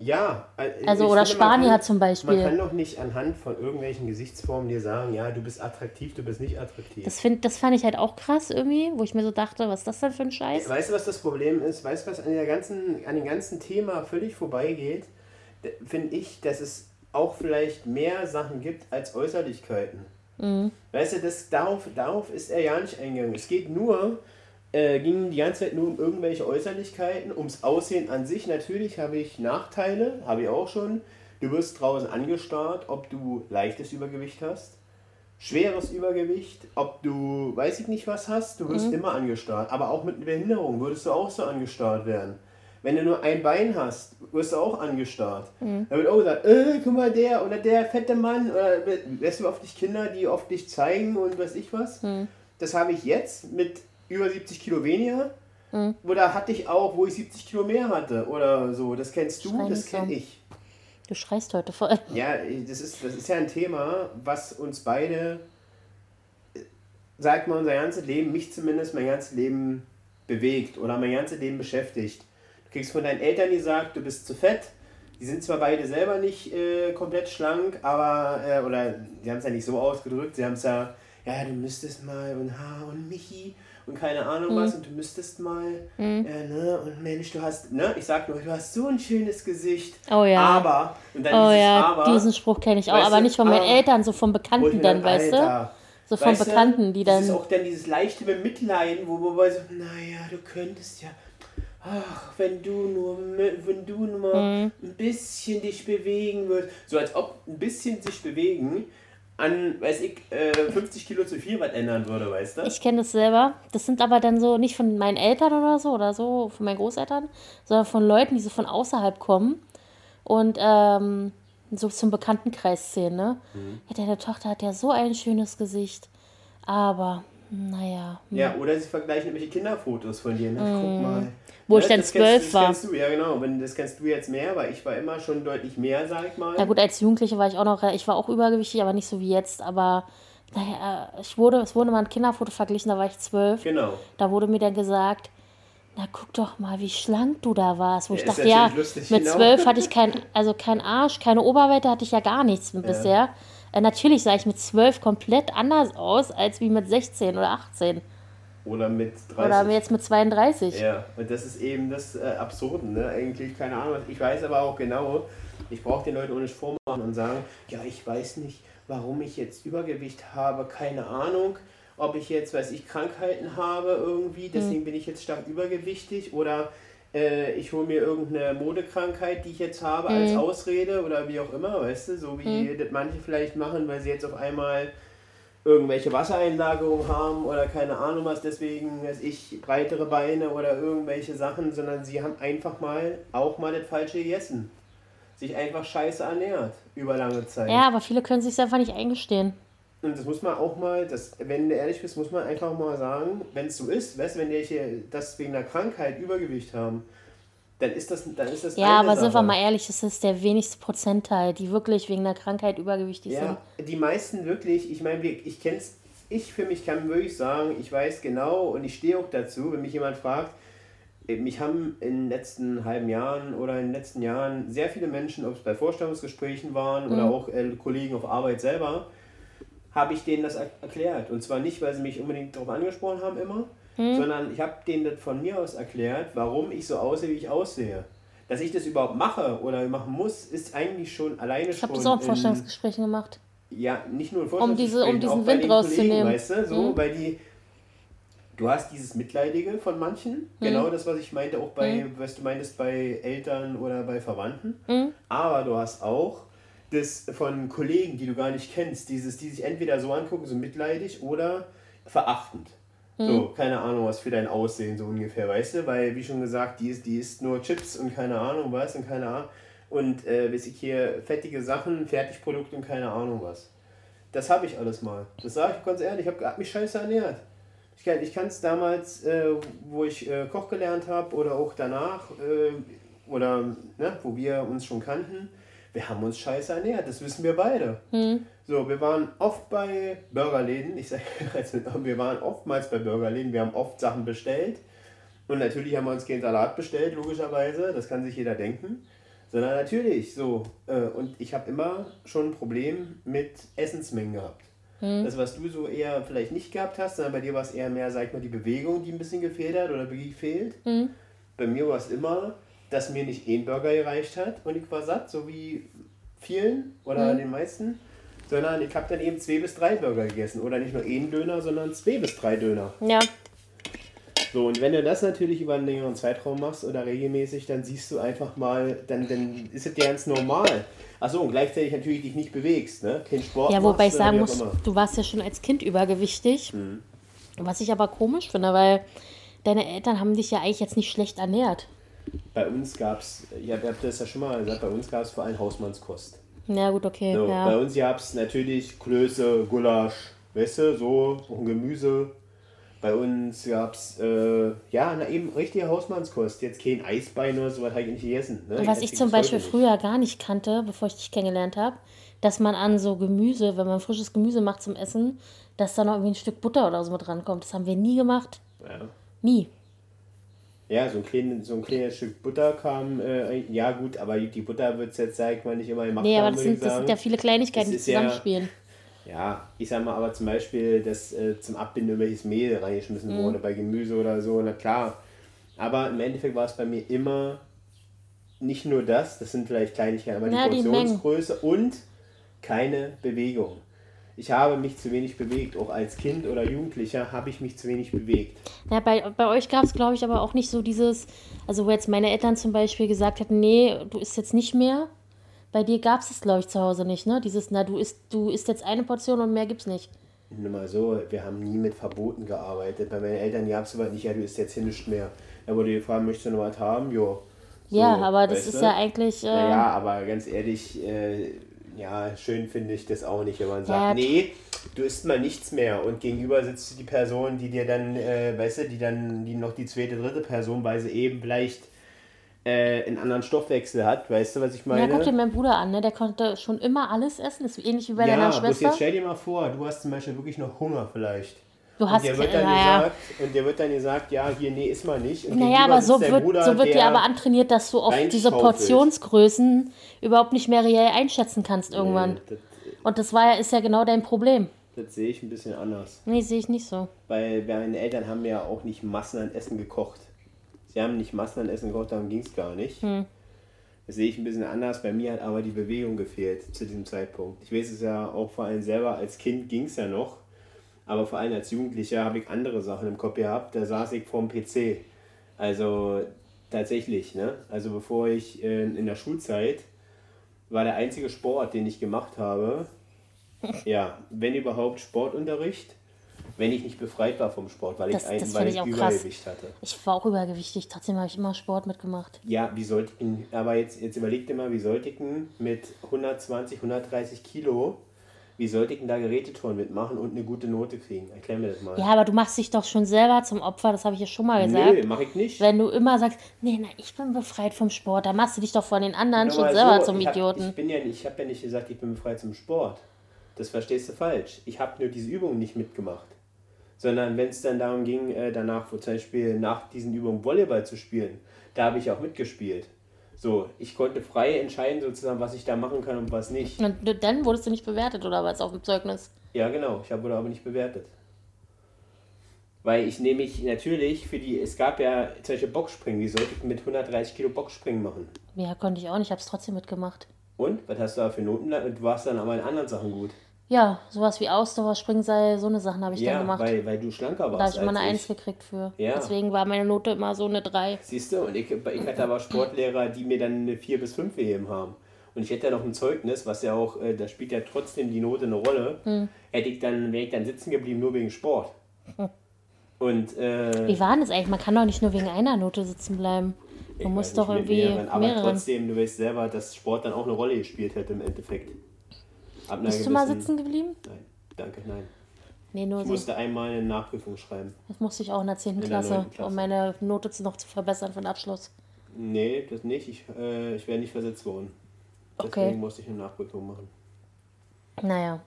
Ja, äh, Also, oder finde, Spanier kann- zum Beispiel. Man kann doch nicht anhand von irgendwelchen Gesichtsformen dir sagen, ja, du bist attraktiv, du bist nicht attraktiv. Das, find, das fand ich halt auch krass irgendwie, wo ich mir so dachte, was ist das denn für ein Scheiß? weißt du, was das Problem ist? Weißt du, was an, der ganzen, an dem ganzen Thema völlig vorbeigeht? Finde ich, dass es auch vielleicht mehr Sachen gibt als Äußerlichkeiten. Mhm. Weißt du, das, darauf, darauf ist er ja nicht eingegangen. Es geht nur, äh, ging die ganze Zeit nur um irgendwelche Äußerlichkeiten, ums Aussehen an sich. Natürlich habe ich Nachteile, habe ich auch schon. Du wirst draußen angestarrt, ob du leichtes Übergewicht hast, schweres Übergewicht, ob du, weiß ich nicht was hast, du wirst immer angestarrt. Aber auch mit einer Behinderung würdest du auch so angestarrt werden. Wenn du nur ein Bein hast, wirst du auch angestarrt. Da wird auch gesagt, äh, guck mal, der oder der fette Mann. Oder weißt du oft dich Kinder, die oft dich zeigen und weiß ich was. Das habe ich jetzt mit über 70 Kilo weniger. Oder hatte ich auch, wo ich 70 Kilo mehr hatte oder so. Das kennst du, Schrei das kenne ich. Du schreist heute voll. Ja, das ist, das ist ja ein Thema, was uns beide, sagt mal, unser ganzes Leben, mich zumindest mein ganzes Leben bewegt oder mein ganzes Leben beschäftigt. Du kriegst von deinen Eltern gesagt, du bist zu fett. Die sind zwar beide selber nicht äh, komplett schlank, aber, äh, oder die haben es ja nicht so ausgedrückt, sie haben es ja, ja, du müsstest mal und Ha und Michi und keine Ahnung was und du müsstest mal, äh, ne, und Mensch, du hast, ne, ich sag nur, du hast so ein schönes Gesicht. Oh ja. Aber, und dann Oh dieses ja, Aber, diesen Spruch kenne ich auch, aber du, nicht von meinen aber- Eltern, so von Bekannten dann, dann, weißt du? Alter, So von weißt du, Bekannten, die Das ist dann. auch dann dieses leichte Bemitleiden, wo wo man so, naja, du könntest ja, ach, wenn du nur, wenn du nur mal Mhm. ein bisschen dich bewegen würdest. So als ob ein bisschen sich bewegen an, weiß ich, äh, 50 Kilo zu viel was ändern würde, weißt du? Ich kenne das selber. Das sind aber dann so nicht von meinen Eltern oder so oder so, von meinen Großeltern, sondern von Leuten, die so von außerhalb kommen und ähm, so zum Bekanntenkreis zählen. Ne? Mhm. Ja, deine Tochter hat ja so ein schönes Gesicht, aber naja. hm. Ja, oder sie vergleichen irgendwelche Kinderfotos von dir. Ne? Guck mal. Wo ich dann das kennst- zwölf das war. Kennst du, ja, genau. Wenn, das kennst du jetzt mehr, weil ich war immer schon deutlich mehr, sag ich mal. Na gut, als Jugendliche war ich auch noch, ich war auch übergewichtig, aber nicht so wie jetzt. Aber naja, ich wurde, es wurde mal ein Kinderfoto verglichen, da war ich zwölf. Genau. Da wurde mir dann gesagt, na guck doch mal, wie schlank du da warst. Wo ich ist dachte, ja, lustig, mit genau. zwölf hatte ich [laughs] kein, also kein Arsch, keine Oberweite hatte ich ja gar nichts bisher. Äh, natürlich sah ich mit zwölf komplett anders aus, als wie mit 16 oder 18. Oder mit 30. Oder jetzt mit 32. Ja, und das ist eben das äh, Absurden, ne? Eigentlich, keine Ahnung. Ich weiß aber auch genau, ich brauche den Leuten auch nicht vormachen und sagen, ja, ich weiß nicht, warum ich jetzt Übergewicht habe, keine Ahnung. Ob ich jetzt, weiß ich, Krankheiten habe irgendwie, deswegen bin ich jetzt stark übergewichtig oder äh, ich hole mir irgendeine Modekrankheit, die ich jetzt habe, als Ausrede oder wie auch immer, weißt du, so wie das manche vielleicht machen, weil sie jetzt auf einmal irgendwelche Wassereinlagerungen haben oder keine Ahnung was, deswegen, weiß ich, breitere Beine oder irgendwelche Sachen, sondern sie haben einfach mal auch mal das Falsche gegessen. Sich einfach scheiße ernährt über lange Zeit. Ja, aber viele können sich einfach nicht eingestehen. Und das muss man auch mal, das, wenn du ehrlich bist, muss man einfach mal sagen, wenn es so ist, weißt wenn die hier das wegen einer Krankheit Übergewicht haben, dann ist das, dann ist das Ja, aber sind wir Sache. mal ehrlich, das ist der wenigste Prozentteil, die wirklich wegen einer Krankheit übergewichtig sind. Ja, die meisten wirklich, ich meine, ich kenn's, ich für mich kann wirklich sagen, ich weiß genau und ich stehe auch dazu, wenn mich jemand fragt, äh, mich haben in den letzten halben Jahren oder in den letzten Jahren sehr viele Menschen, ob es bei Vorstellungsgesprächen waren oder auch äh, Kollegen auf Arbeit selber, habe ich denen das er erklärt. Und zwar nicht, weil sie mich unbedingt darauf angesprochen haben immer, sondern ich habe denen das von mir aus erklärt, warum ich so aussehe, wie ich aussehe. Dass ich das überhaupt mache oder machen muss, ist eigentlich schon alleine Ich habe schon das auch in Vorstellungsgesprächen gemacht. ja, nicht nur in Um diese- um Vorstellungsgesprächen, diesen Wind rauszunehmen. Kollegen, weißt du, so, Mhm. weil die, du hast dieses Mitleidige von manchen, Mhm. genau das, was ich meinte, auch bei, was du meintest, bei Eltern oder bei Verwandten, Mhm. aber du hast auch das von Kollegen, die du gar nicht kennst, dieses, die sich entweder so angucken, so mitleidig oder verachtend. Mhm. So, keine Ahnung, was für dein Aussehen so ungefähr, weißt du? Weil, wie schon gesagt, die ist, die isst nur Chips und keine Ahnung was und keine Ahnung. Und äh, weiß ich hier fettige Sachen, Fertigprodukte und keine Ahnung was. Das habe ich alles mal. Das sage ich ganz ehrlich, ich habe hab mich scheiße ernährt. Ich kann ich es damals, äh, wo ich äh, Koch gelernt habe oder auch danach, äh, oder ne, wo wir uns schon kannten, wir haben uns scheiße ernährt, das wissen wir beide. So, wir waren oft bei Burgerläden, ich sage, [laughs] also, wir waren oftmals bei Burgerläden, wir haben oft Sachen bestellt. Und natürlich haben wir uns keinen Salat bestellt, logischerweise, das kann sich jeder denken. Sondern natürlich so. Äh, und ich habe immer schon ein Problem mit Essensmengen gehabt. Das, was du so eher vielleicht nicht gehabt hast, sondern bei dir war es eher mehr, sag ich mal, die Bewegung, die ein bisschen gefehlt hat oder gefehlt. Bei mir war es immer, dass mir nicht ein Burger gereicht hat und ich war satt, so wie vielen oder den meisten, sondern ich habe dann eben zwei bis drei Burger gegessen. Oder nicht nur einen Döner, sondern zwei bis drei Döner. Ja, So, und wenn du das natürlich über einen längeren Zeitraum machst oder regelmäßig, dann siehst du einfach mal, dann, dann ist es ja ganz normal. Achso, und gleichzeitig natürlich dich nicht bewegst, ne? Kein Sport ja wobei ich machst oder sagen muss, du warst ja schon als Kind übergewichtig. Mhm. Was ich aber komisch finde, weil deine Eltern haben dich ja eigentlich jetzt nicht schlecht ernährt. Bei uns gab es, ich habe das ja schon mal gesagt, bei uns gab es vor allem Hausmannskost. Ja, gut, okay. So, Bei ja. uns gab es natürlich Klöße, Gulasch, du, so, auch ein Gemüse. Bei uns gab es, äh, ja, na eben richtige Hausmannskost. Jetzt kein Eisbein oder sowas habe ich nicht gegessen. Ne? Und was ich bis zum Beispiel nicht. früher gar nicht kannte, bevor ich dich kennengelernt habe, dass man an so Gemüse, wenn man frisches Gemüse macht zum Essen, dass da noch irgendwie ein Stück Butter oder so mit rankommt. Das haben wir nie gemacht. Ja. Nie. Ja, so ein, klein, so ein kleines Stück Butter kam, äh, ja gut, aber die Butter wird es jetzt, sag ich mal, nicht immer gemacht Nee, aber das sind, das sind ja viele Kleinigkeiten, die ist ja- zusammenspielen. Ja, ich sag mal, aber zum Beispiel, dass äh, zum Abbinden irgendwelches Mehl reingeschmissen Mhm. wurde bei Gemüse oder so, na klar. Aber im Endeffekt war es bei mir immer nicht nur das, das sind vielleicht Kleinigkeiten, aber Ja, die die Portionsgröße und keine Bewegung. Ich habe mich zu wenig bewegt, auch als Kind oder Jugendlicher habe ich mich zu wenig bewegt. Ja, bei, bei euch gab es, glaube ich, aber auch nicht so dieses, also wo jetzt meine Eltern zum Beispiel gesagt hätten, nee, du isst jetzt nicht mehr. Bei dir gab es das, glaube ich, zu Hause nicht, ne? Dieses, na, du isst, du isst jetzt eine Portion und mehr gibt's nicht. Nur mal so, wir haben nie mit Verboten gearbeitet. Bei meinen Eltern gab es aber nicht, ja, du isst jetzt hier nichts mehr. Da wurde gefragt, möchtest du noch was haben? Jo. So, ja, aber das ist du? ja eigentlich. Äh, Naja, aber ganz ehrlich, äh, ja, schön finde ich das auch nicht, wenn man sagt, Ja, nee, du isst mal nichts mehr und gegenüber sitzt die Person, die dir dann, äh, weißt du, die dann, die noch die zweite, dritte Person, weil sie eben vielleicht äh, einen anderen Stoffwechsel hat, weißt du, was ich ja, meine? guck dir meinen Bruder an, ne? Der konnte schon immer alles essen. Das ist ähnlich wie bei deiner ja, bloß Schwester. jetzt stell dir mal vor, du hast zum Beispiel wirklich noch Hunger vielleicht. Du Und hast dir wird dann naja. gesagt, und dir wird dann gesagt, ja, hier, nee, ist mal nicht. Und Naja, aber so wird, Bruder, so wird dir aber antrainiert, dass du auch diese. Portionsgrößen überhaupt nicht mehr reell einschätzen kannst irgendwann. Nee, das, Und das war ja, ist ja genau dein Problem. das sehe ich ein bisschen anders. Nee, sehe ich nicht so. Weil meine Eltern haben ja auch nicht Massen an Essen gekocht. Sie haben nicht Massen an Essen gekocht, darum ging es gar nicht. Das sehe ich ein bisschen anders. Bei mir hat aber die Bewegung gefehlt zu diesem Zeitpunkt. Ich weiß es ja auch vor allem selber, als Kind ging es ja noch. Aber vor allem als Jugendlicher habe ich andere Sachen im Kopf gehabt. Da saß ich vorm PC. Also tatsächlich, ne? Also bevor ich äh, in der Schulzeit war der einzige Sport, den ich gemacht habe, [laughs] ja, wenn überhaupt Sportunterricht, wenn ich nicht befreit war vom Sport, weil Das- ich, ein, das weil ich ich auch krass. Übergewicht hatte. Ich war auch übergewichtig, trotzdem habe ich immer Sport mitgemacht. Ja, wie sollte ich, aber jetzt, jetzt überleg dir mal, wie sollte ich denn mit 120, 130 Kilo, wie sollte ich denn da Geräteturnen mitmachen und eine gute Note kriegen? Erklär mir das mal. Ja, aber du machst dich doch schon selber zum Opfer, das habe ich ja schon mal gesagt. Nö, mach ich nicht. Wenn du immer sagst, nee, na, ich bin befreit vom Sport, dann machst du dich doch von den anderen Nur schon mal selber so, zum ich hab, Idioten. Ich, bin ja, nicht- ich habe ja nicht gesagt, ich bin befreit zum Sport. Das verstehst du falsch. Ich habe nur diese Übungen nicht mitgemacht. Sondern wenn es dann darum ging, äh, danach, zum Beispiel nach diesen Übungen Volleyball zu spielen, da habe ich auch mitgespielt. So, ich konnte frei entscheiden, sozusagen, was ich da machen kann und was nicht. Und dann wurdest du nicht bewertet oder was auf dem Zeugnis. Ja, genau. Ich habe aber nicht bewertet. Weil ich nämlich natürlich für die, es gab ja zum Beispiel Boxspringen, wie sollte ich mit 130 Kilo Boxspringen machen? Ja, konnte ich auch nicht, habe es trotzdem mitgemacht. Und? Was hast du da für Noten? Du warst dann aber in anderen Sachen gut. Ja, sowas wie Ausdauer, Springseil, so eine Sachen habe ich ja, dann gemacht. Weil, weil du schlanker da warst. habe ich immer eine 1 gekriegt für. Ja. Deswegen war meine Note immer so eine 3. Siehst du, und ich, ich hatte aber Sportlehrer, die mir dann eine 4 bis 5 gegeben haben. Und ich hätte ja noch ein Zeugnis, was ja auch, äh, da spielt ja trotzdem die Note eine Rolle. Hm. Hätte ich dann, wäre ich dann sitzen geblieben, nur wegen Sport. [laughs] Und äh, Wie war denn das eigentlich? Man kann doch nicht nur wegen einer Note sitzen bleiben. Man muss doch irgendwie mehreren, aber mehreren. trotzdem, du weißt selber, dass Sport dann auch eine Rolle gespielt hätte im Endeffekt. Ab Bist du mal sitzen geblieben? Nein, danke, nein. Nee, nur Ich so. musste einmal eine Nachprüfung schreiben. Das musste ich auch in der 10. der Klasse, Klasse. um meine Note noch zu verbessern für den Abschluss. Nee, das nicht. Ich, äh, ich wäre nicht versetzt worden. Deswegen Okay. musste ich eine Nachprüfung machen. Naja.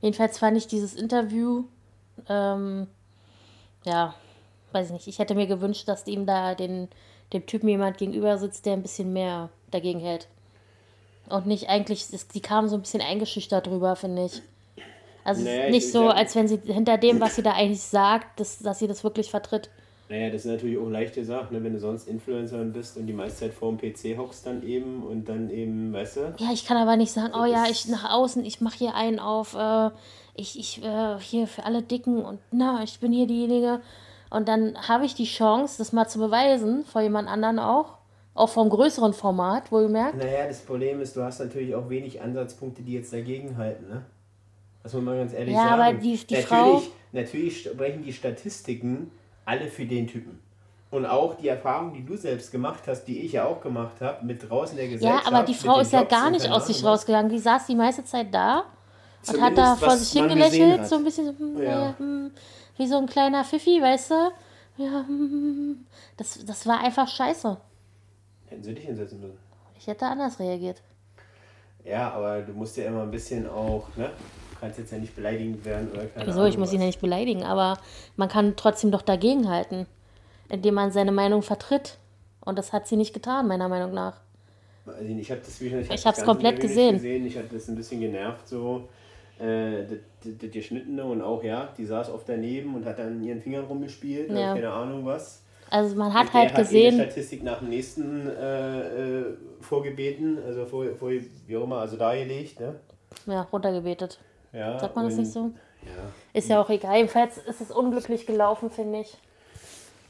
Jedenfalls fand ich dieses Interview, ähm, ja, weiß ich nicht. Ich hätte mir gewünscht, dass ihm da den, dem Typen jemand gegenüber sitzt, der ein bisschen mehr dagegen hält. Und nicht eigentlich, das, die kamen so ein bisschen eingeschüchtert drüber, finde ich. Also Naja, nicht ich- so, ich- als wenn sie hinter dem, was sie da eigentlich sagt, dass, dass sie das wirklich vertritt. Naja, das ist natürlich auch leicht gesagt, ne? wenn du sonst Influencerin bist und die meiste Zeit vor dem PC hockst dann eben und dann eben, weißt du, Ja, ich kann aber nicht sagen, oh ja, das- ich nach außen, ich mache hier einen auf, äh, ich, ich, äh, hier für alle Dicken und na, ich bin hier diejenige. Und dann habe ich die Chance, das mal zu beweisen, vor jemand anderen auch. Auch vom größeren Format, wohlgemerkt. Naja, das Problem ist, du hast natürlich auch wenig Ansatzpunkte, die jetzt dagegen halten, ne? Das muss man ganz ehrlich Ja, sagen. aber die- die natürlich, Frau- Natürlich sprechen die Statistiken alle für den Typen. Und auch die Erfahrung, die du selbst gemacht hast, die ich ja auch gemacht habe, mit draußen der Ja, Gesellschaft. aber die Frau ist ja gar nicht aus sich rausgegangen. Die saß die meiste Zeit da und hat Zumindest, da vor sich hingelächelt, so ein bisschen so, hm, Ja. ja, hm, wie so ein kleiner Pfiffi, weißt du? Ja, hm, das, das war einfach scheiße. Hätten sie dich hinsetzen müssen. Ich hätte anders reagiert. Ja, aber du musst ja immer ein bisschen auch, ne? Du kannst jetzt ja nicht beleidigend werden oder keine Wieso? Ich muss ihn was. ja nicht beleidigen, aber man kann trotzdem doch dagegenhalten, indem man seine Meinung vertritt. Und das hat sie nicht getan, meiner Meinung nach. Also ich habe das Video, ich, hab Ich hab's ganze komplett nicht gesehen. gesehen. Ich hatte das ein bisschen genervt so. Äh, das, das, das Geschnittene und auch ja, die saß oft daneben und hat dann in ihren Fingern rumgespielt Ja. keine Ahnung was. Also man hat halt Hat in gesehen, der Statistik nach dem nächsten äh, äh, vorgebeten, also vor, vor, wie auch immer, also dargelegt, ne? ja, runtergebetet. Ja, Sagt man das nicht so? Ja. Ist ja auch egal. Jedenfalls ist es unglücklich gelaufen, finde ich.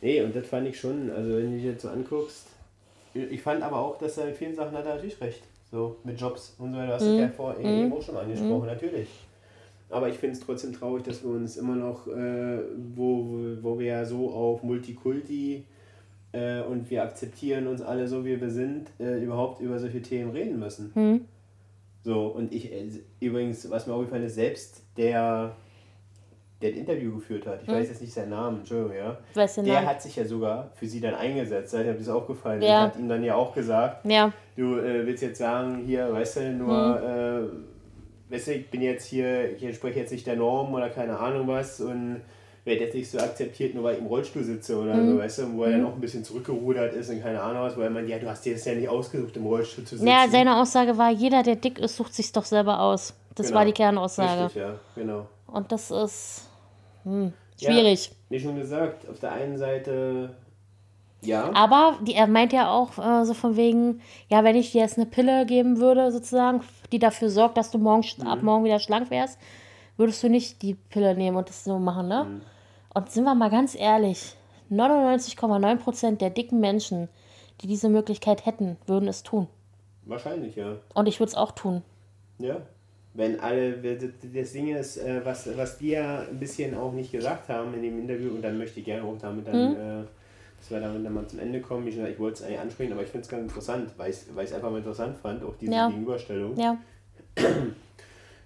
Nee, und das fand ich schon, also wenn du dich jetzt so anguckst, ich fand aber auch, dass er in vielen Sachen hat er natürlich recht. So mit Jobs und so weiter, du hast Mhm. es ja vorher eben auch schon angesprochen, natürlich. Aber ich finde es trotzdem traurig, dass wir uns immer noch, äh, wo, wo wir ja so auf Multikulti äh, und wir akzeptieren uns alle so, wie wir sind, äh, überhaupt über solche Themen reden müssen. Hm? So, und ich, äh, übrigens, was mir aufgefallen ist, selbst der, der das Interview geführt hat, ich weiß jetzt nicht seinen Namen, Entschuldigung, ja, weiß der Namen. hat sich ja sogar für sie dann eingesetzt, ihr das aufgefallen? Ja. Und hat ihm dann ja auch gesagt, Ja, du äh, willst jetzt sagen, hier, weißt du, nur, äh, weißt du, ich bin jetzt hier, ich entspreche jetzt nicht der Norm oder keine Ahnung was und werde jetzt nicht so akzeptiert, nur weil ich im Rollstuhl sitze oder so, weißt du, wo er dann auch ein bisschen zurückgerudert ist und keine Ahnung was, weil er meint, ja, du hast dir das ja nicht ausgesucht, im Rollstuhl zu sitzen. ja, seine Aussage war, jeder, der dick ist, sucht sich doch selber aus. Das Genau. war die Kernaussage. Richtig, ja, genau. Und das ist hm, Ja. schwierig. Wie schon gesagt, auf der einen Seite Ja. Aber die, er meint ja auch äh, so von wegen, ja, wenn ich dir jetzt eine Pille geben würde, sozusagen, die dafür sorgt, dass du morgen, Mhm. ab morgen wieder schlank wärst, würdest du nicht die Pille nehmen und das so machen, ne? Mhm. Und sind wir mal ganz ehrlich, 99,9% der dicken Menschen, die diese Möglichkeit hätten, würden es tun. Wahrscheinlich, ja. Und ich würde es auch tun. Ja. Wenn alle, das Ding ist, äh, was, was die ja ein bisschen auch nicht gesagt haben in dem Interview, und dann möchte ich gerne auch damit dann, Mhm. äh, dass wir damit dann mal zum Ende kommen. Wie schon gesagt, ich wollte es eigentlich ansprechen, aber ich finde es ganz interessant, weil ich es einfach mal interessant fand, auch diese Ja. Gegenüberstellung. Ja. [clears throat]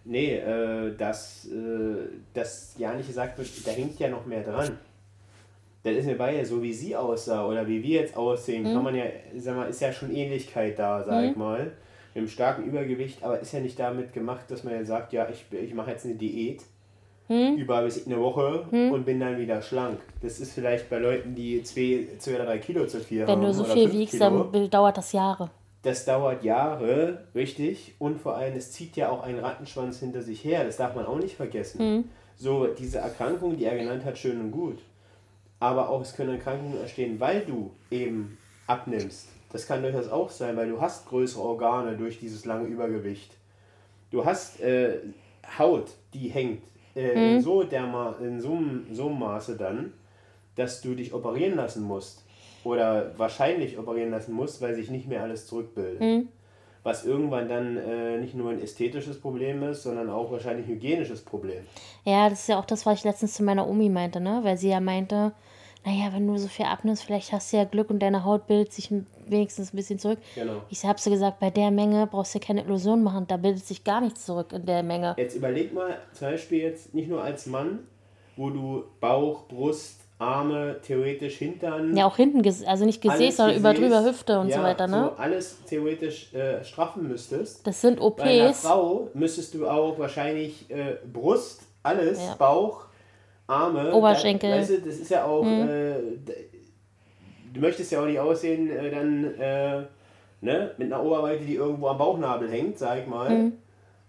Nee, äh, dass, äh, dass ja nicht gesagt wird, da hängt ja noch mehr dran. Das ist mir bei ihr, so wie sie aussah oder wie wir jetzt aussehen, kann man ja, sag mal, ist ja schon Ähnlichkeit da, sag ich mal. Mit einem starken Übergewicht, aber ist ja nicht damit gemacht, dass man ja sagt, ja, ich, ich mache jetzt eine Diät über bis eine Woche und bin dann wieder schlank. Das ist vielleicht bei Leuten, die zwei, zwei oder drei Kilo zu viel haben. Wenn du so viel wiegst, Kilo dann dauert das Jahre. das dauert Jahre, richtig. Und vor allem, es zieht ja auch einen Rattenschwanz hinter sich her. Das darf man auch nicht vergessen. So, diese Erkrankung, die er genannt hat, schön und gut. Aber auch es können Erkrankungen entstehen, weil du eben abnimmst. Das kann durchaus auch sein, weil du hast größere Organe durch dieses lange Übergewicht. Du hast äh, Haut, die hängt äh, in, so derma in so, einem- so einem Maße dann, dass du dich operieren lassen musst. Oder wahrscheinlich operieren lassen musst, weil sich nicht mehr alles zurückbildet. Was irgendwann dann äh, nicht nur ein ästhetisches Problem ist, sondern auch wahrscheinlich ein hygienisches Problem. Ja, das ist ja auch das, was ich letztens zu meiner Omi meinte, ne? Weil sie ja meinte, naja, wenn du so viel abnimmst, vielleicht hast du ja Glück und deine Haut bildet sich ein- wenigstens ein bisschen zurück. Genau. Ich habe sie gesagt, bei der Menge brauchst du keine Illusion machen, da bildet sich gar nichts zurück in der Menge. Jetzt überleg mal, zum Beispiel jetzt nicht nur als Mann, wo du Bauch, Brust, Arme, theoretisch Hintern, Ja, auch hinten, also nicht Gesäß, sondern über drüber Hüfte und ja, so weiter, ne? So alles theoretisch äh, straffen müsstest. Das sind Bei einer OPs. Frau müsstest du auch wahrscheinlich äh, Brust, alles, Ja. Bauch, Arme, Oberschenkel. Da, weißt du, das ist ja auch. Äh, d- du möchtest ja auch nicht aussehen, äh, dann äh, ne, mit einer Oberweite, die irgendwo am Bauchnabel hängt, sag ich mal.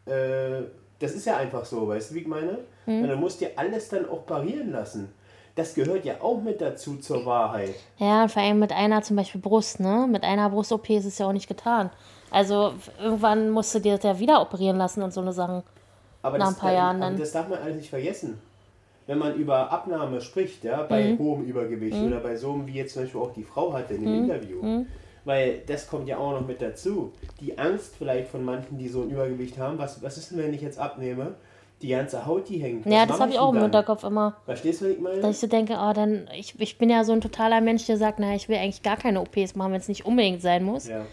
Äh, das ist ja einfach so, weißt du, wie ich meine? Und dann musst du dir alles dann auch parieren lassen. Das gehört ja auch mit dazu zur Wahrheit. Ja, vor allem mit einer zum Beispiel Brust, ne? Mit einer Brust-OP ist es ja auch nicht getan. Also irgendwann musst du dir das ja wieder operieren lassen und so eine Sachen. Aber Nach ein paar Jahren aber dann. das darf man alles nicht vergessen. Wenn man über Abnahme spricht, ja, bei Mhm. hohem Übergewicht oder bei so einem, wie jetzt zum Beispiel auch die Frau hatte in dem Mhm. Interview, weil das kommt ja auch noch mit dazu. Die Angst vielleicht von manchen, die so ein Übergewicht haben, was, was ist denn, wenn ich jetzt abnehme? Die ganze Haut, die hängt. Ja, das habe ich auch im dann? Hinterkopf immer. Verstehst du, was ich meine? Dass ich so denke, oh, dann, ich, ich bin ja so ein totaler Mensch, der sagt, na, ich will eigentlich gar keine OPs machen, wenn es nicht unbedingt sein muss. ja.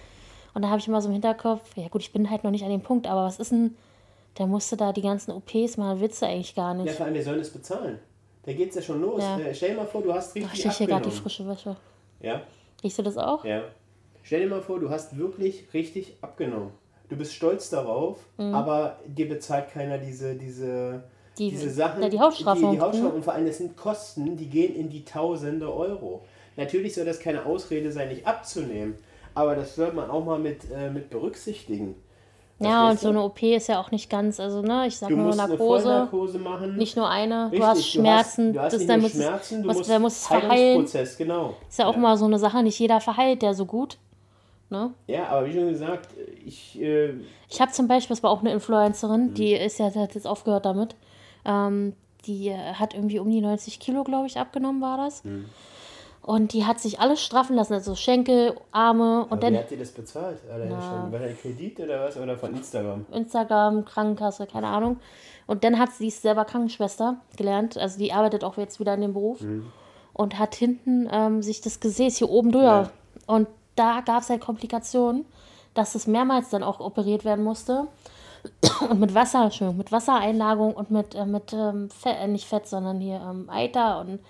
Und da habe ich immer so im Hinterkopf, ja gut, ich bin halt noch nicht an dem Punkt, aber was ist denn, der musste da die ganzen OPs machen, du eigentlich gar ja, nicht. vor allem, wir sollen es bezahlen. Da geht es ja schon los. Ja. Äh, stell dir mal vor, du hast Ach, ich richtig hier gerade die frische Wäsche. Ja? Riechst du das auch? Ja. Stell dir mal vor, du hast wirklich richtig abgenommen. Du bist stolz darauf, Mhm. aber dir bezahlt keiner diese, diese, Die- diese Sachen. ja, die Hautstraffung, Die, die mhm. Und vor allem, das sind Kosten, die gehen in die Tausende Euro. Natürlich soll das keine Ausrede sein, nicht abzunehmen. Aber das soll man auch mal mit, äh, mit berücksichtigen. Ja, und so du? eine OP ist ja auch nicht ganz, also ne, ich sag Du nur musst eine Narkose, Vollnarkose machen. nicht nur eine, Richtig, du hast Schmerzen, Du hast, das nicht dann nur es- Schmerzen, du was, musst der muss es verheilen. Genau. Ist ja auch mal so eine Sache, nicht jeder verheilt der so gut. Ne? Ja, aber wie schon gesagt, ich... Äh, Ich habe zum Beispiel, das war auch eine Influencerin, Mhm. die ist ja, hat jetzt aufgehört damit. Ähm, die hat irgendwie um die 90 Kilo, glaube ich, abgenommen, war das. Mhm. Und die hat sich alles straffen lassen, also Schenkel, Arme und Aber dann Wie hat dir das bezahlt? War das Kredit oder was? Oder von Instagram? Instagram, Krankenkasse, keine Ahnung. Und dann hat sie, die ist selber Krankenschwester gelernt, also die arbeitet auch jetzt wieder in dem Beruf Mhm. und hat hinten ähm, sich das Gesäß hier oben drüber. Ja. Und da gab es halt Komplikationen, dass es mehrmals dann auch operiert werden musste. [clears throat] Und mit Wasser, Entschuldigung, mit Wassereinlagung und mit, äh, mit ähm, Fett, äh, nicht Fett, sondern hier ähm, Eiter und,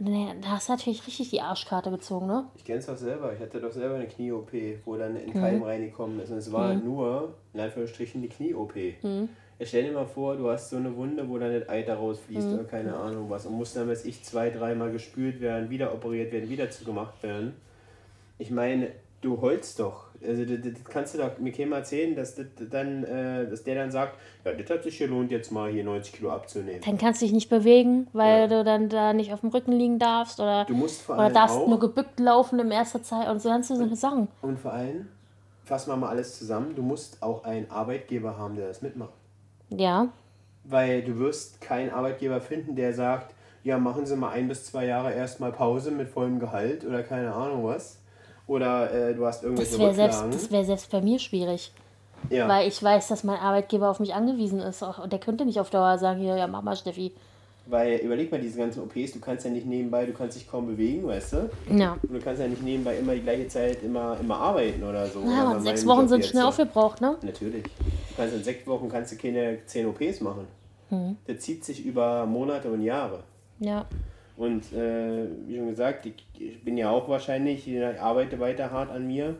und da hast du natürlich richtig die Arschkarte gezogen, ne? Ich kenn's doch selber. Ich hatte doch selber eine Knie-OP, wo dann ein Mhm. Keim reingekommen ist. Und es war nur, in Anführungsstrichen, die Knie-OP. Mhm. Stell dir mal vor, du hast so eine Wunde, wo dann das Eiter rausfließt Mhm. oder keine Ahnung was. Und muss dann, weiß ich, zwei, dreimal gespült werden, wieder operiert werden, wieder zugemacht werden. Ich meine, du holst doch. Also das, das kannst du doch mir keinem erzählen, dass, das dann, äh, dass der dann sagt, ja, das hat sich gelohnt, jetzt mal hier 90 Kilo abzunehmen. Dann kannst du dich nicht bewegen, weil Ja. du dann da nicht auf dem Rücken liegen darfst oder, Du musst vor oder darfst auch- nur gebückt laufen im ersten Zeit und so ganze so eine Sachen. Und vor allem, fassen wir mal alles zusammen, du musst auch einen Arbeitgeber haben, der das mitmacht. Ja, Weil du wirst keinen Arbeitgeber finden, der sagt, ja, machen Sie mal ein bis zwei Jahre erstmal Pause mit vollem Gehalt oder keine Ahnung was. Oder äh, du hast irgendwelche das wäre selbst, das wär selbst bei mir schwierig. ja. Weil ich weiß, dass mein Arbeitgeber auf mich angewiesen ist. Und der könnte nicht auf Dauer sagen, hier, ja, mach mal, Steffi. Weil überleg mal diese ganzen OPs, du kannst ja nicht nebenbei, du kannst dich kaum bewegen, weißt du? Ja. Und du kannst ja nicht nebenbei immer die gleiche Zeit immer, immer arbeiten oder so. Oder Ja, bei und sechs Wochen sind schnell so. aufgebraucht, ne? Natürlich. Du kannst in sechs Wochen kannst du keine zehn OPs machen. Mhm. Das zieht sich über Monate und Jahre. Ja. Und äh, wie schon gesagt, ich, bin ja auch wahrscheinlich, ich arbeite weiter hart an mir.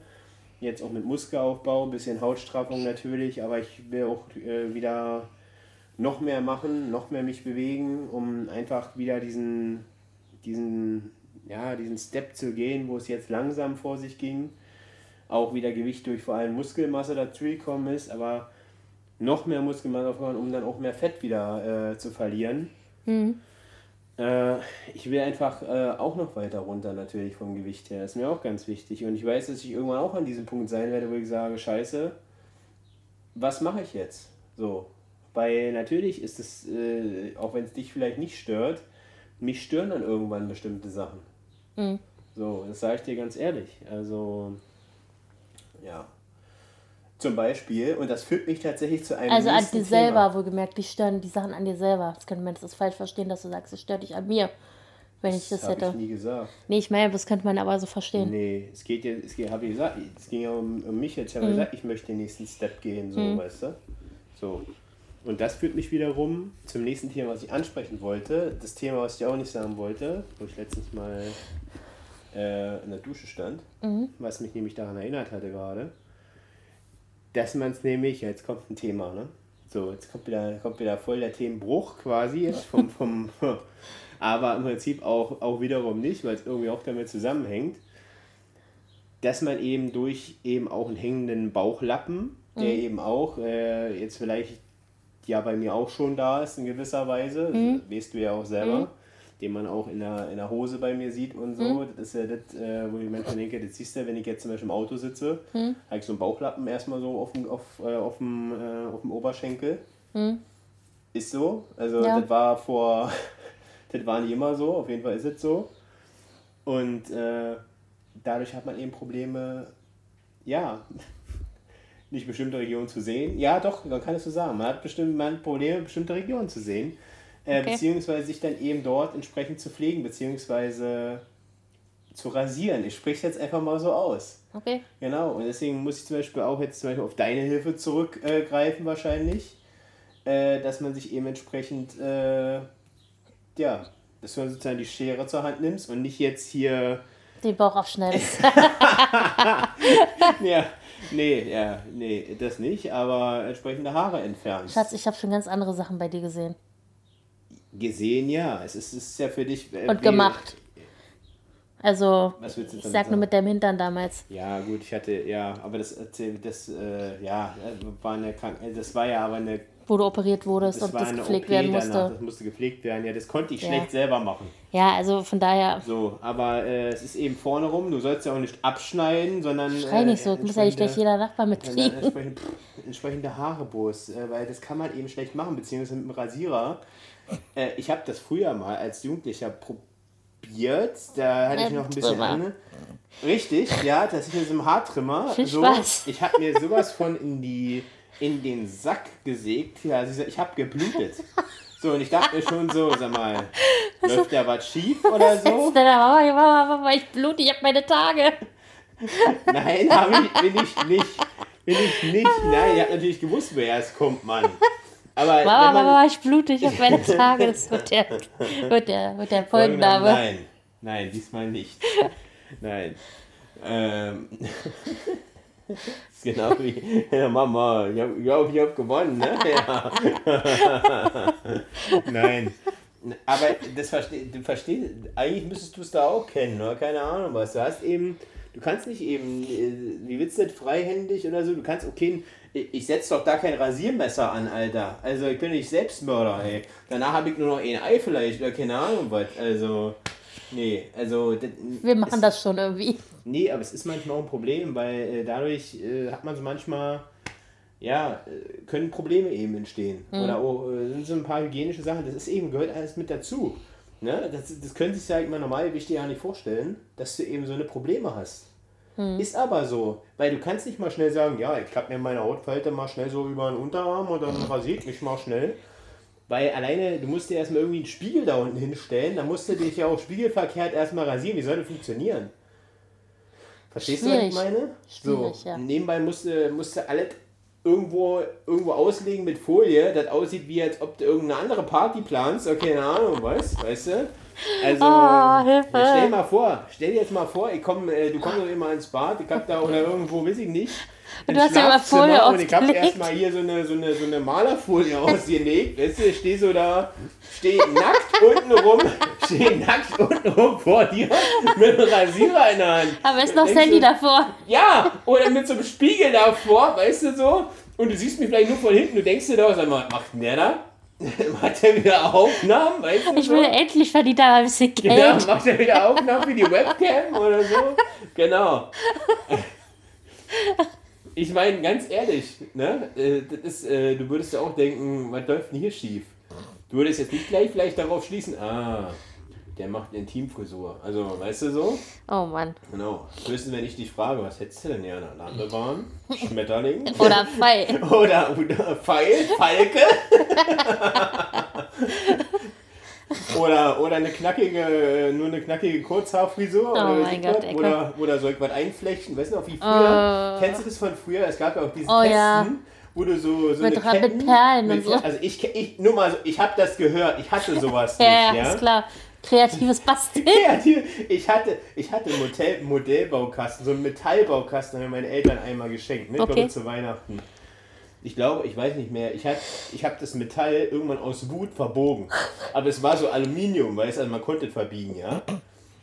Jetzt auch mit Muskelaufbau, bisschen Hautstraffung natürlich, aber ich will auch äh, wieder noch mehr machen, noch mehr mich bewegen, um einfach wieder diesen, diesen, ja, diesen Step zu gehen, wo es jetzt langsam vor sich ging. Auch wieder Gewicht durch vor allem Muskelmasse dazu gekommen ist, aber noch mehr Muskelmasse aufbauen, um dann auch mehr Fett wieder äh, zu verlieren. Äh, ich will einfach äh, auch noch weiter runter natürlich vom Gewicht her. Das ist mir auch ganz wichtig. Und ich weiß, dass ich irgendwann auch an diesem Punkt sein werde, wo ich sage, scheiße, was mache ich jetzt? So. Weil natürlich ist es, äh, auch wenn es dich vielleicht nicht stört, mich stören dann irgendwann bestimmte Sachen. So, das sage ich dir ganz ehrlich. Also, ja. Zum Beispiel, und das führt mich tatsächlich zu einem Also an dir Thema. selber, wohlgemerkt, die stören die Sachen an dir selber. Das könnte man das falsch verstehen, dass du sagst, es stört dich an mir, wenn ich das Das habe hätte. ich nie gesagt. Nee, ich meine, das könnte man aber so verstehen. Nee, es geht ja, es geht, habe ich gesagt, es ging ja um, um mich jetzt. Ich habe Mhm. gesagt, ich möchte den nächsten Step gehen, so, weißt du? So. Und das führt mich wiederum zum nächsten Thema, was ich ansprechen wollte. Das Thema, was ich auch nicht sagen wollte, wo ich letztens mal äh, in der Dusche stand, Mhm. was mich nämlich daran erinnert hatte gerade, dass man es nämlich, jetzt kommt ein Thema, ne? So, jetzt kommt wieder, kommt wieder voll der Themenbruch quasi jetzt vom, vom [laughs] aber im Prinzip auch, auch wiederum nicht, weil es irgendwie auch damit zusammenhängt, dass man eben durch eben auch einen hängenden Bauchlappen, der eben auch äh, jetzt vielleicht ja bei mir auch schon da ist in gewisser Weise, das weißt du ja auch selber, den man auch in der, in der Hose bei mir sieht und so. Das ist ja das, äh, wo ich manchmal denke, das siehst du, wenn ich jetzt zum Beispiel im Auto sitze, habe ich so einen Bauchlappen erstmal so auf dem, auf, äh, auf dem, äh, auf dem Oberschenkel. Ist so. Also Ja. das war vor, [laughs] das war nicht immer so, auf jeden Fall ist es so. Und äh, dadurch hat man eben Probleme, ja, [laughs] nicht bestimmte Regionen zu sehen. Ja, doch, man kann es so sagen. Man hat bestimmt man hat Probleme, bestimmte Regionen zu sehen. Äh, Okay. Beziehungsweise sich dann eben dort entsprechend zu pflegen, beziehungsweise zu rasieren. Ich spreche es jetzt einfach mal so aus. Okay. Genau, und deswegen muss ich zum Beispiel auch jetzt zum Beispiel auf deine Hilfe zurückgreifen wahrscheinlich, äh, dass man sich eben entsprechend, äh, ja, dass du sozusagen die Schere zur Hand nimmst und nicht jetzt hier, Den Bauch aufschneidest. [laughs] [laughs] ja, nee, ja, nee, das nicht, aber entsprechende Haare entfernst. Schatz, ich habe schon ganz andere Sachen bei dir gesehen. Gesehen, ja, es ist, es ist ja für dich... äh, Und gemacht. Also, Was willst du ich sag nur sagen? mit deinem Hintern damals. Ja, gut, ich hatte, ja, aber das erzählt, das, äh, ja, war eine Krank äh, das war ja aber eine Wo du operiert wurdest und war das gepflegt OP werden danach, musste. Das musste gepflegt werden. Ja, das konnte ich Ja. schlecht selber machen. Ja, also von daher, So, aber äh, es ist eben vorne rum. Du sollst ja auch nicht abschneiden, sondern. schrei nicht so, muss ja nicht gleich jeder Nachbar mitkriegen. entsprechend, pff, entsprechende Haareboos, äh, weil das kann man eben schlecht machen, beziehungsweise mit dem Rasierer. Äh, ich habe das früher mal als Jugendlicher probiert. Da hatte ich noch ein bisschen Trimmer. an. Richtig, ja, dass ich mit so einem Haartrimmer. Viel so, Spaß. Ich habe mir sowas von in die in den Sack gesägt. Ja, sie- ich habe geblutet. So, und ich dachte mir schon so, sag mal, läuft da was schief oder so? Deiner Mama, Mama, Mama, ich blute, ich hab meine Tage. Nein, habe ich, bin ich nicht. Bin ich nicht. Nein, ihr habt natürlich gewusst, wer es kommt, Mann. Aber Mama, man, Mama, ich blute, ich hab meine [laughs] Tage. Das wird der, wird der, wird der Folgenname. Nein, nein, diesmal nicht. Nein. Ähm. Das [laughs] ist genau wie ja, Mama, ich hab, ich glaub, ich hab gewonnen, ne? Ja. [laughs] Nein. Aber das versteh, du verstehst, eigentlich müsstest du es da auch kennen, oder? Keine Ahnung was. Du hast eben, du kannst nicht eben, äh, wie willst du das, freihändig oder so, du kannst, okay, ich, ich setze doch da kein Rasiermesser an, Alter. Also ich bin nicht Selbstmörder, ey. Danach habe ich nur noch ein Ei vielleicht oder keine Ahnung was. Also, nee, also... Wir machen ist, das schon irgendwie. Nee, aber es ist manchmal auch ein Problem, weil äh, dadurch äh, hat man so manchmal ja, äh, können Probleme eben entstehen. Mhm. Oder auch, äh, sind so ein paar hygienische Sachen, das ist eben, gehört alles mit dazu. Ne? Das, das können sich ja immer normal wichtig ja nicht vorstellen, dass du eben so eine Probleme hast. Mhm. Ist aber so, weil du kannst nicht mal schnell sagen, ja, ich klappe mir meine Hautfalte mal schnell so über den Unterarm und dann rasiert mich mal schnell. Weil alleine, du musst dir erstmal irgendwie einen Spiegel da unten hinstellen, dann musst du dich ja auch spiegelverkehrt erstmal rasieren. Wie soll das funktionieren? Verstehst du, was ich Schwierig. meine? Schwierig, so, ja. Nebenbei musst du, alles irgendwo, irgendwo auslegen mit Folie, das aussieht wie als ob du irgendeine andere Party planst, oder keine Ahnung, was, weißt du? Also, Oh, stell mal vor, stell dir jetzt mal vor, ich komm, äh, du kommst doch immer ins Bad, ich hab da oder irgendwo, weiß ich nicht. Du ins hast ja Schlafzimmer Folie Und ich hab ausgelegt. erstmal hier so eine, so, eine, so eine Malerfolie [laughs] ausgelegt, weißt du, ich steh so da, steh nackt unten rum, [laughs] steh nackt unten rum vor dir mit einem Rasierer in der Hand. Aber ist noch Handy du, davor. ja, oder mit so einem Spiegel davor, weißt du so? Und du siehst mich vielleicht nur von hinten, du denkst dir da, sag mal, was macht denn der da? [laughs] Macht der wieder Aufnahmen, weißt du? Ich so? will endlich verdient da ein bisschen Geld. Ja, [laughs] macht er wieder Aufnahmen für die Webcam oder so? Genau. Ich meine, ganz ehrlich, ne? äh, Das ist, äh, du würdest ja auch denken, was läuft denn hier schief? Du würdest jetzt nicht gleich vielleicht darauf schließen, ah, der macht Intimfrisur. Also, weißt du so? Oh Mann. Genau. Höchstens, wenn ich dich frage, was hättest du denn gerne? Landebahn? [laughs] Schmetterling? Oder Pfeil. [laughs] Oder, oder Pfeil? Falke? [laughs] oder, oder eine knackige, nur eine knackige Kurzhaarfrisur? oder, Oh mein so Gott, was? Oder, oder soll ich was einflechten? Weißt du noch, wie früher? Äh. Kennst du das von früher? Es gab ja auch diese Oh Kästen, ja. wo du so, so Mit eine mit Perlen und so. Also ich, ich, nur mal so, ich habe das gehört. Ich hatte sowas Ja, nicht, ja, ja? ist klar. Kreatives Basteln. Kreativ. Ich hatte, ich hatte einen Modell, Modellbaukasten, so einen Metallbaukasten, haben mir meine Eltern einmal geschenkt, ne? Okay. glaube zu Weihnachten. Ich glaube, ich weiß nicht mehr, ich habe ich hab das Metall irgendwann aus Wut verbogen. Aber es war so Aluminium, weißt du, also man konnte es verbiegen, ja.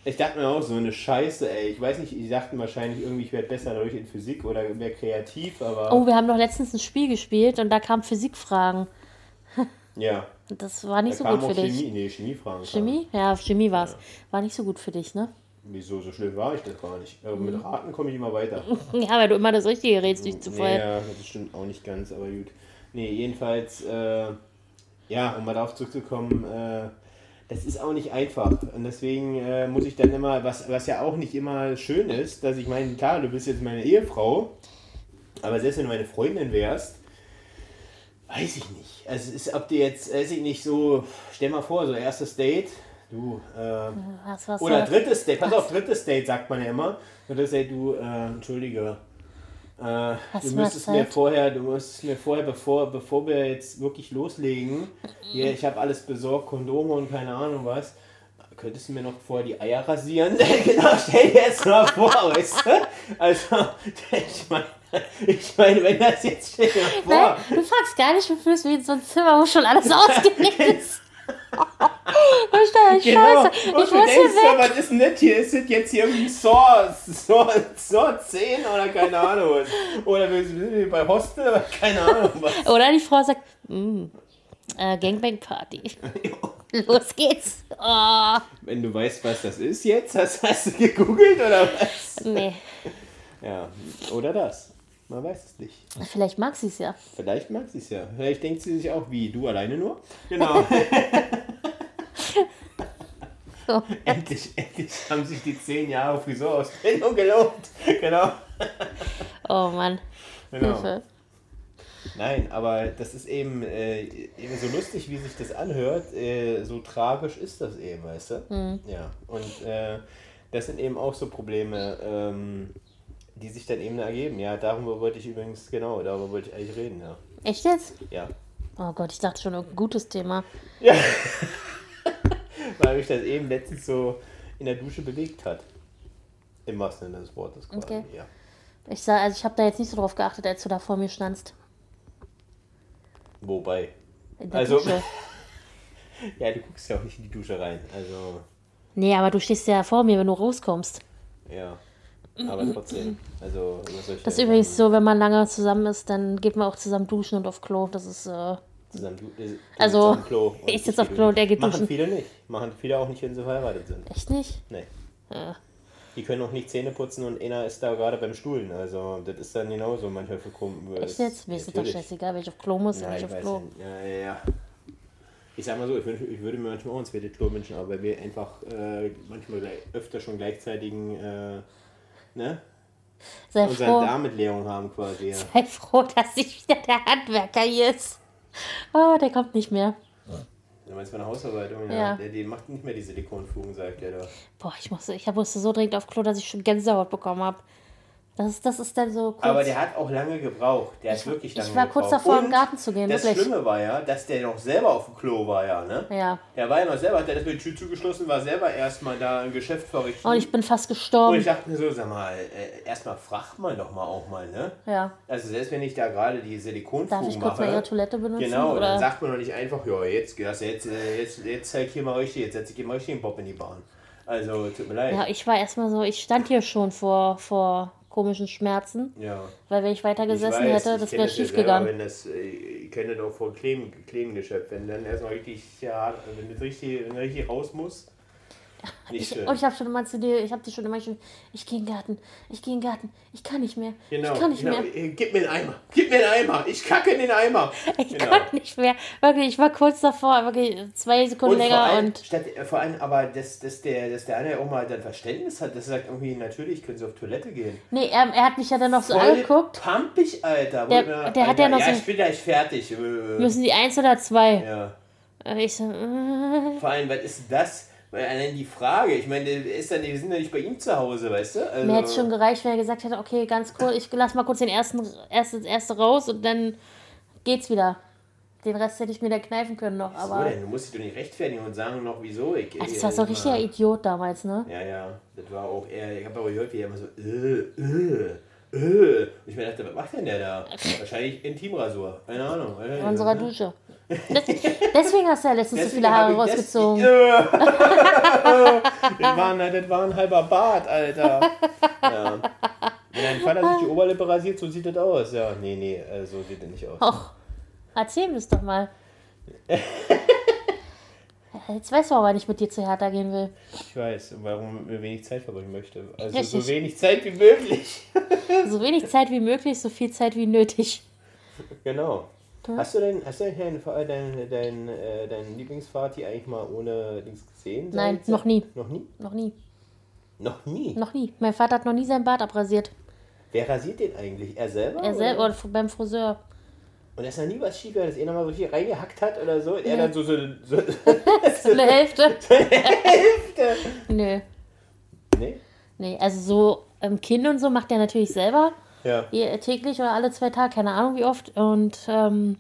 Ich dachte mir auch, so eine Scheiße, ey. Ich weiß nicht, die dachten wahrscheinlich irgendwie, ich werde besser dadurch in Physik oder mehr kreativ, aber Oh, wir haben doch letztens ein Spiel gespielt und da kamen Physikfragen. Ja. Das war nicht Da so kam gut für Chemie, dich. nee, Chemiefragen. Chemie? Ja, Chemie war es. War nicht so gut für dich, ne? Wieso, so schlimm war ich das gar nicht. Aber mit Raten komme ich immer weiter. [laughs] Ja, weil du immer das Richtige rätst, dich zu voll. ja, das stimmt auch nicht ganz, aber gut. Nee, jedenfalls, äh, ja, um mal darauf zurückzukommen, äh, das ist auch nicht einfach. Und deswegen äh, muss ich dann immer, was, was ja auch nicht immer schön ist, dass ich meine, klar, du bist jetzt meine Ehefrau, aber selbst wenn du meine Freundin wärst, weiß ich nicht. Also es ist, ob du jetzt, weiß ich nicht, so, stell mal vor, so erstes Date, du, äh, Was, was, oder was? drittes Date, pass auf, drittes Date sagt man ja immer. Drittes Date, du, äh, entschuldige. Äh, du müsstest mir vorher, du müsstest mir vorher, bevor, bevor wir jetzt wirklich loslegen, hier, ich habe alles besorgt, Kondome und keine Ahnung was. Könntest du mir noch vorher die Eier rasieren? [laughs] genau, stell dir jetzt mal vor, weißt du? Also, ich meine, ich meine, wenn das jetzt, stell dir mal vor. Nein, du fragst gar nicht, du fühlst wie in so ein Zimmer, wo schon alles ausgelegt ist. [laughs] ich dachte, Genau. scheiße, Und ich muss hier denkst ja, weg. was ist denn das hier? Ist das jetzt hier irgendwie Saw, Saw, Saw 10 oder keine Ahnung was? Oder wir sind bei Hostel oder keine Ahnung was? Oder die Frau sagt, mm, äh, Gangbang-Party. [laughs] [laughs] Los geht's. Oh, Wenn du weißt, was das ist jetzt, hast, hast du gegoogelt oder was? nee, Ja, oder das. Man weiß es nicht. vielleicht mag sie es ja. Vielleicht mag sie es ja. Vielleicht denkt sie sich auch, wie, du alleine nur? Genau. [laughs] [laughs] So. endlich, endlich haben sich die 10 Jahre Frisurausbildung gelohnt. Genau. Oh Mann, genau. Hilfe. Nein, aber das ist eben, äh, eben so lustig, wie sich das anhört, äh, so tragisch ist das eben, weißt du? Ja, und äh, das sind eben auch so Probleme, ähm, die sich dann eben ergeben. Ja, darüber wollte ich übrigens, genau, darüber wollte ich eigentlich reden, ja. Echt jetzt? Ja, Oh Gott, ich dachte schon, irgendein gutes Thema. [laughs] weil mich das eben letztens so in der Dusche bewegt hat. Im wahrsten Sinne des Wortes quasi, Okay. ja. Ich sah, also ich habe da jetzt nicht so drauf geachtet, als du da vor mir standst. Wobei, In der Also- Dusche. [laughs] ja, du guckst ja auch nicht in die Dusche rein, also, Nee, aber du stehst ja vor mir, wenn du rauskommst. ja. Aber trotzdem. Also, Das ist übrigens so, wenn man lange zusammen ist, dann geht man auch zusammen duschen und auf Klo. Das ist, äh, Zusammen, du, äh, Also, am Klo [laughs] ich sitze auf Klo und der geht Machen duschen. viele nicht. Machen viele auch nicht, wenn sie verheiratet sind. echt nicht? Nee. Ja. Die können auch nicht Zähne putzen und einer ist da gerade beim Stuhlen. Also, das ist dann genauso manchmal für Kunden. Echt jetzt? Mir ist doch scheißegal, wenn ich auf Klo muss, Nein, ich ich auf Klo. nicht. Ja, ja, ja. Ich sag mal so, ich, wünsch, ich würde mir manchmal auch ein zweites Klo wünschen, aber weil wir einfach äh, manchmal gleich, öfter schon gleichzeitigen äh, ne? Sei unsere froh, Darmitleerung haben quasi. Ja. sei froh, dass nicht wieder der Handwerker hier ist. Oh, der kommt nicht mehr. Du meinst bei einer Hausarbeitung? Ja. Ja. Der, die macht nicht mehr die Silikonfugen, sagt der da. Boah, ich musste, ich musste so dringend auf Klo, dass ich schon Gänsehaut bekommen habe. Das, ist- das ist dann so kurz. Aber der hat auch lange gebraucht. Der hat wirklich lange ich war kurz gebraucht. davor, in Und den Garten zu gehen, Das wirklich. Schlimme war ja, dass der noch selber auf dem Klo war, ja, ne? Ja. Der war ja noch selber, hat der das mit der Tür zugeschlossen, war selber erstmal da ein Geschäft verrichten. Und ich bin fast Und gestorben. ich dachte mir so, sag mal, äh, erstmal fragt man doch mal auch mal, ne? ja. Also selbst wenn ich da gerade die Silikonfugen Darf ich kurz mache. mal ihre Toilette benutzen? Genau, oder? dann sagt man doch nicht einfach, ja, jetzt, jetzt, jetzt, äh, jetzt, jetzt zeig hier mal richtig, jetzt setze ich hier mal richtig den Bob in die Bahn. Also, tut mir leid. ja, ich war erstmal so, ich stand hier schon vor, vor komischen Schmerzen, Ja. weil wenn ich weiter Ich weiß, hätte, das wäre schief selber, gegangen. Das, äh, ich kenne das auch von Kleben, Klebengeschäft, wenn dann erstmal richtig, ja, wenn das richtig, wenn das richtig raus muss. Nicht Ich, schön. und ich habe schon immer zu dir, ich habe dir schon immer schon, ich gehe in den Garten, ich gehe in den Garten, ich kann nicht mehr, genau, ich kann nicht genau. mehr, Äh, Gib mir einen Eimer, gib mir einen Eimer, ich kacke in den Eimer. [laughs] ich genau. kann nicht mehr. Wirklich, ich war kurz davor, wirklich zwei Sekunden Und länger allem, und statt, äh, vor allem aber, dass, dass, der, dass der eine auch mal dann Verständnis hat, dass er sagt, irgendwie, natürlich können sie auf Toilette gehen. nee, er, er hat mich ja dann noch so angeguckt. Pampig, Alter. Der- ich mir- der hat ja noch ja, so- ich bin gleich fertig. Äh, Müssen die eins oder zwei? Ja. Ich so, äh, Vor allem, was ist das? Allein die Frage, ich meine, ist dann, wir sind ja nicht bei ihm zu Hause, weißt du? Also, mir hätte es schon gereicht, wenn er gesagt hätte, okay, ganz kurz, ich lass mal kurz den ersten, erste, erste raus und dann geht's wieder. Den Rest hätte ich mir da kneifen können noch, so, aber. denn? Du musst dich doch nicht rechtfertigen und sagen noch, wieso. Ich, Also, das war so ein ich- richtiger Idiot damals, ne? Ja, ja, das war auch eher, ich habe aber gehört, wie er immer so, äh, äh, äh. Und ich mir dachte, was macht denn der da? [laughs] Wahrscheinlich Intimrasur, keine Ahnung. In unserer Dusche. Das, deswegen hast du ja letztens so viele Haare ich rausgezogen. Das, war, ein- das war ein halber Bart, Alter. Ja. Wenn dein Vater sich die Oberlippe rasiert, so sieht das aus. Ja, nee, nee, äh, so sieht das nicht aus. Och, erzähl mir das doch mal. [laughs] Jetzt weißt du, warum nicht mit dir zu Hertha gehen will. Ich weiß, warum er wenig Zeit verbringen möchte. Also Richtig. so wenig Zeit wie möglich. So wenig Zeit wie möglich, so viel Zeit wie nötig. Genau. Hast du denn, hast du denn deinen dein, dein, dein, äh, dein Lieblingsvati eigentlich mal ohne Dings gesehen? Nein, noch nie. Noch nie? Noch nie. Noch nie? Noch nie. Mein Vater hat noch nie sein Bart abrasiert. Wer rasiert den eigentlich? Er selber? Er selber oder? beim Friseur. Und da ist noch nie was schief dass er nochmal so hier reingehackt hat oder so. Und er dann so, so, so [laughs] [laughs] So eine Hälfte. Nö. nee? Nee, also so ähm, Kinn und so macht er natürlich selber. Ja. Täglich oder alle zwei Tage, keine Ahnung wie oft. Und ähm,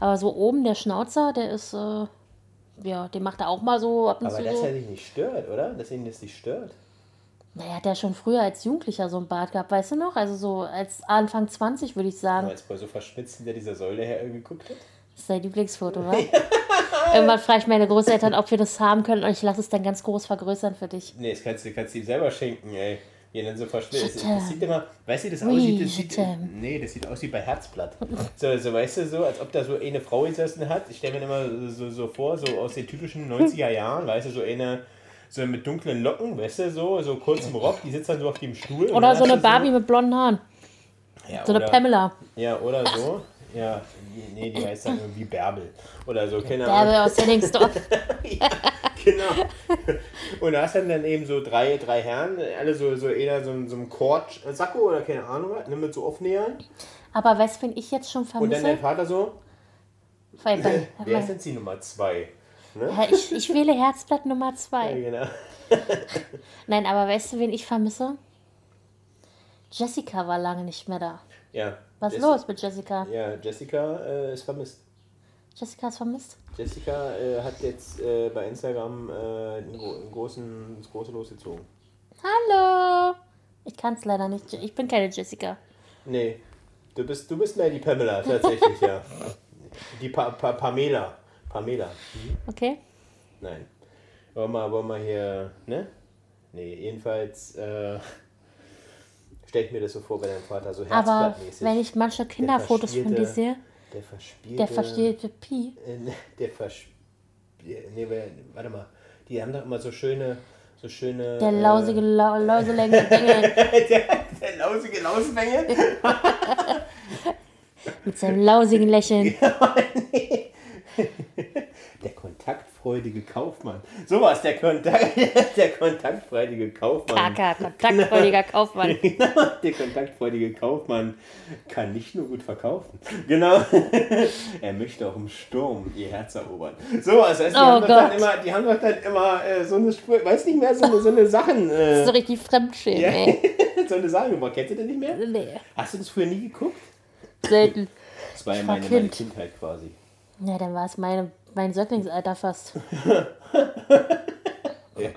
aber so oben der Schnauzer, der ist, äh, ja, den macht er auch mal so ab und Aber zu dass so. er sich nicht stört, oder? Dass ihn das nicht stört. Naja, hat er schon früher als Jugendlicher so ein Bart gehabt, weißt du noch? Also so als Anfang 20 würde ich sagen. Als bei so verschmitzt hinter dieser Säule her geguckt hat. Das ist dein Lieblingsfoto, wa? [laughs] Irgendwann frage ich meine Großeltern, ob wir das haben können und ich lasse es dann ganz groß vergrößern für dich. Nee, das kannst du, kannst du ihm selber schenken, ey. Dann so. Bitte. Das sieht immer, weißt du, das aussieht, das sieht, nee, das sieht aus wie bei Herzblatt. So, so, weißt du, so, als ob da so eine Frau gesessen hat. Ich stelle mir immer so, so vor, so aus den typischen 90er Jahren, weißt du, so eine, so mit dunklen Locken, weißt du, so, so kurzem Rock, die sitzt dann so auf dem Stuhl. Oder so eine Barbie mit blonden Haaren. ja, So eine oder, Pamela. Ja, oder so. Ja, nee, die heißt dann irgendwie Bärbel. Oder so, keine Ahnung. Bärbel aus Henningsdorf. [laughs] ja, genau. Und da hast dann, dann eben so drei, drei Herren, alle so, so eher so, so einem Kord-Sakko oder keine Ahnung was, ne, mit so Aufnähern. Aber weißt du, wen ich jetzt schon Und dann dein vermisse? Vater so, Weil, weil, [laughs] wer ist jetzt die Nummer zwei? Ne? Ja, ich, ich wähle Herzblatt Nummer [laughs] Ja, zwei. genau. Nein, aber weißt du, wen ich vermisse? Jessica war lange nicht mehr da. Ja. Was ist Jessi- los mit Jessica? Ja, Jessica äh, ist vermisst. Jessica ist vermisst? Jessica äh, hat jetzt äh, bei Instagram äh, einen, gro einen großen, das große losgezogen. Hallo! Ich kann es leider nicht. Ich bin keine Jessica. Nee, du bist, du bist mehr die Pamela, tatsächlich, ja. [laughs] Die pa pa Pamela. Pamela. Okay? Nein. Wollen wir, wollen wir hier, ne? Nee, jedenfalls, äh, stelle ich mir das so vor bei deinem Vater, so Aber wenn ich manche Kinderfotos von dir verspielte- sehe, Der verspielte... der versteht Pi. Äh, [laughs] Der verspielte... Nee, warte mal. Die haben doch immer so schöne... So schöne... Der lausige, lau lauselänge Dinge [laughs] Äh, der, der lausige Lausbengel. [laughs] mit seinem lausigen Lächeln. Der kontaktfreudige Kaufmann. So was, der, Kontakt, [laughs] der kontaktfreudige Kaufmann. Kaka, kontaktfreudiger [laughs] Kaufmann. Der kontaktfreudige Kaufmann kann nicht nur gut verkaufen. Genau. [laughs] er möchte auch im Sturm ihr Herz erobern. So was, heißt, die, Oh haben doch dann immer, die haben doch dann immer äh, so eine Spur, weiß nicht mehr, so eine, so eine Sachen. Äh, So richtig Fremdschämen, ja, ey. so eine Sachen gemacht. Kennst du das nicht mehr? Nee, Hast du das früher nie geguckt? selten. Das war ja meine, meine Kind. Kindheit quasi. Ja, dann war es meine, mein Säuglingsalter fast. [laughs] Ja.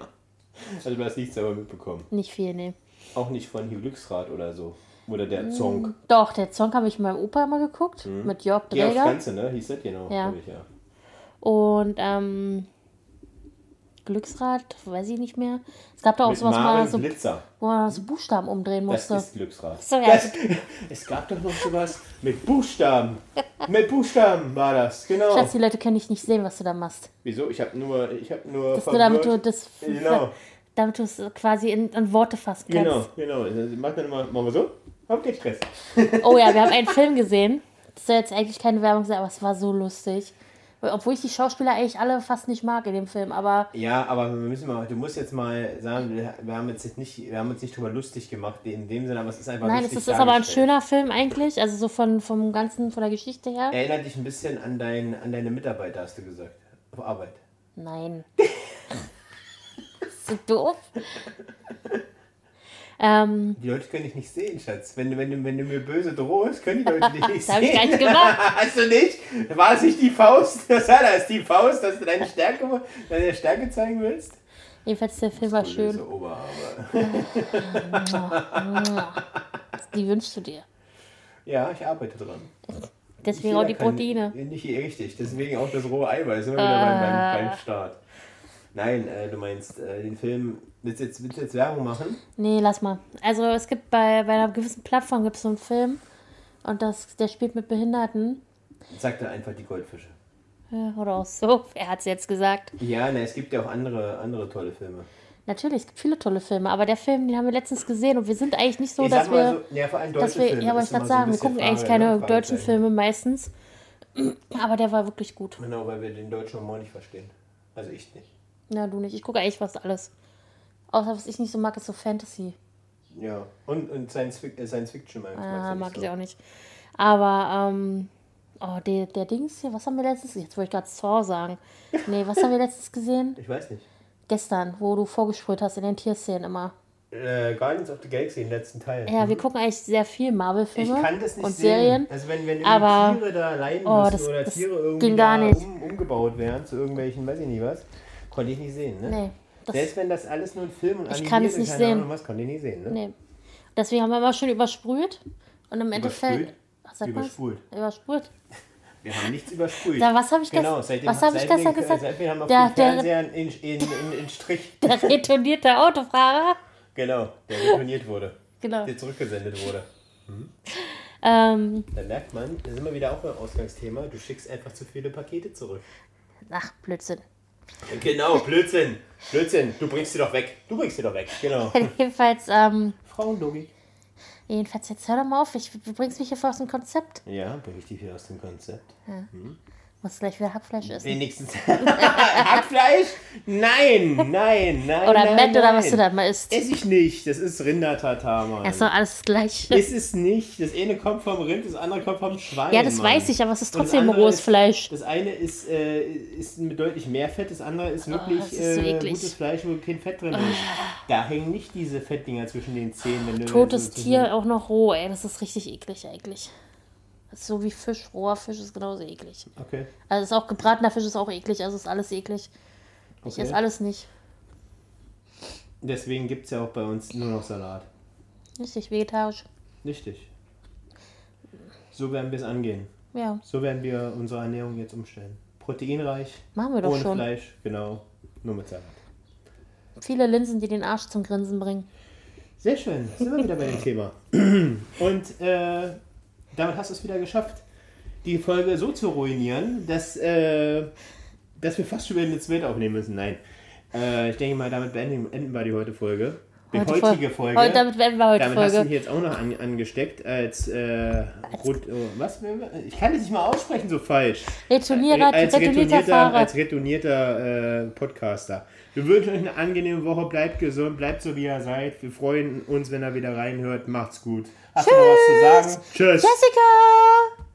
Also du hast nichts selber mitbekommen. Nicht viel, nee. Auch nicht von Hugh Glücksrad oder so. Oder der Mm. Zonk. Doch, der Song habe ich mit meinem Opa immer geguckt. Mit Jörg aufs Dräger. Ganze, ne? Hieß das genau. Ja. Ich, ja. Und ähm, Glücksrad, weiß ich nicht mehr. Es gab da auch Mit sowas, wo Maren man so, wo man so Buchstaben umdrehen Das musste. ist Glücksrad. So, ja. das, es gab doch noch sowas mit Buchstaben. mit Buchstaben war das, genau. Schatz, die Leute können dich nicht sehen, was du da machst. Wieso? Ich habe nur, ich habe nur Das nur damit du das Genau. damit du es quasi in, in Worte fassen kannst. Genau, genau. Mach dann immer, machen wir so. Hab keinen Stress. Oh ja, wir haben einen Film gesehen. Das soll jetzt eigentlich keine Werbung sein, aber es war so lustig. Obwohl ich die Schauspieler eigentlich alle fast nicht mag in dem Film, aber Ja, aber wir müssen mal, du musst jetzt mal sagen, wir, haben jetzt nicht, wir haben uns nicht drüber lustig gemacht in dem Sinne, aber es ist einfach nein, es ist, ist aber ein schöner Film eigentlich, also so von vom ganzen von der Geschichte her. Erinnert dich ein bisschen an, dein, an deine Mitarbeiter, hast du gesagt. Auf Arbeit. Nein. [laughs] so doof. Ähm, Die Leute können dich nicht sehen, Schatz. Wenn du, wenn du, wenn du mir böse drohst, können die Leute [laughs] dich nicht Das sehen. hab ich gar nicht gemacht. [laughs] Hast du nicht? War es nicht die Faust? [laughs] Das war das, die Faust, dass du deine Stärke, deine Stärke zeigen willst? jedenfalls der Film war schön. Die wünschst du dir. Ja, ich arbeite dran. Deswegen auch die kann- Proteine. Nicht richtig, deswegen auch das rohe Eiweiß, immer wieder beim, Ah. beim, beim Start. Nein, äh, du meinst äh, den Film, willst du jetzt, willst du jetzt Werbung machen? Nee, lass mal. Also es gibt bei, bei einer gewissen Plattform gibt es so einen Film und das, der spielt mit Behinderten. Sagt er einfach die Goldfische. Ja, oder auch so. [laughs] Er hat es jetzt gesagt. Ja, ne, es gibt ja auch andere, andere tolle Filme. Natürlich, es gibt viele tolle Filme, aber der Film, den haben wir letztens gesehen und wir sind eigentlich nicht so, ich dass wir. so, ja, vor allem dass deutsche wir Filme. ja, ist ich gerade immer so sagen, wir gucken eigentlich Frage, keine ne? deutschen. Filme meistens. [clears throat] Aber der war wirklich gut. Genau, weil wir den deutschen Humor nicht verstehen. Also ich nicht. Na, du nicht. Ich gucke eigentlich fast alles. Außer was ich nicht so mag, ist so Fantasy. Ja, und, und Science, äh, Science Fiction mag, Ah, mag so. ich auch nicht. Aber, ähm, oh, der, der Dings hier, was haben wir letztens? Jetzt wollte ich gerade Saw sagen. [laughs] Nee, was haben wir letztens gesehen? Ich weiß nicht. Gestern, wo du vorgesprüht hast in den Tierszenen immer. Äh, Guardians of the Galaxy, den letzten Teil. Ja, wir gucken eigentlich sehr viel ich Marvel-Filme kann das nicht und sehen. Serien. Also wenn, wenn aber- Tiere da leiden Oh, müssen das- oder Tiere irgendwie. Um, umgebaut werden zu irgendwelchen, weiß ich nicht was, konnte ich nicht sehen. Ne? Nee, Selbst wenn das alles nur ein Film und Ich kann es nicht keine sehen. Ahnung was, konnte ich nicht sehen. Ne? nee. Deswegen haben wir immer schön übersprüht. Und im Endeffekt. Übersprüht? Übersprüht. [laughs] Wir haben nichts übersprüht. Da, was habe ich, genau, seitdem, was hab ich gestern gesagt? Seitdem haben wir auf Der- den der- Fernsehern in, in, in, in Strich. [laughs] Der retournierte Autofahrer. Genau, der retourniert wurde. Genau. Der zurückgesendet wurde. Ähm, Da merkt man, da sind wir wieder auch beim Ausgangsthema, du schickst einfach zu viele Pakete zurück. ach, Blödsinn. Genau, Blödsinn. Blödsinn, du bringst sie doch weg. Du bringst sie doch weg, genau. [laughs] jedenfalls, ähm, Frauenlogik. jedenfalls, jetzt hör doch mal auf. Ich, du bringst mich hier voll aus dem Konzept. Ja, bring ich dich wieder aus dem Konzept. Muss gleich wieder Hackfleisch essen. Wenigstens. [laughs] Hackfleisch? Nein, nein, nein. Oder nein, Mett oder was du da mal isst. Ess ich nicht. Das ist Rindertatar, Mann. Ist doch alles gleich. Ist es nicht. Das eine kommt vom Rind, das andere kommt vom Schwein. Ja, das Mann. weiß ich, aber es ist trotzdem rohes ist- Fleisch. Das eine ist, äh, ist mit deutlich mehr Fett, das andere ist wirklich Oh, ist so äh, gutes Fleisch, wo kein Fett drin ist. Da hängen nicht diese Fettdinger zwischen den Zähnen. Wenn du Totes Tier auch noch roh, ey. Das ist richtig eklig eigentlich. Ist so wie Fisch. Roher Fisch ist genauso eklig. Okay. Also ist auch gebratener Fisch ist auch eklig. Also ist alles eklig. Ich okay. esse alles nicht. Deswegen gibt es ja auch bei uns nur noch Salat. Richtig vegetarisch. Richtig. So werden wir es angehen. Ja, So werden wir unsere Ernährung jetzt umstellen. Proteinreich, machen wir doch ohne schon. Fleisch, genau, nur mit Salat. Viele Linsen, die den Arsch zum Grinsen bringen. Sehr schön, sind wir wieder bei dem Thema. [clears throat] Und äh, damit hast du es wieder geschafft, die Folge so zu ruinieren, dass, äh, dass wir fast schon wieder eine zweite aufnehmen müssen. Nein. Äh, ich denke mal, damit beenden, enden wir die heute Folge. Die Heute heutige Fol- Folge. Heute, damit beenden wir heute damit hast du mich Folge. jetzt auch noch an, angesteckt als, äh, Rot, oh, was? Ich kann das nicht mal aussprechen so falsch. Retournierer, als retournierter retournierter, Fahrer. als retournierter äh, Podcaster. Wir wünschen euch eine angenehme Woche. Bleibt gesund, bleibt so wie ihr seid. Wir freuen uns, wenn ihr wieder reinhört. Macht's gut. Hast du noch was zu sagen? Tschüss. Jessica!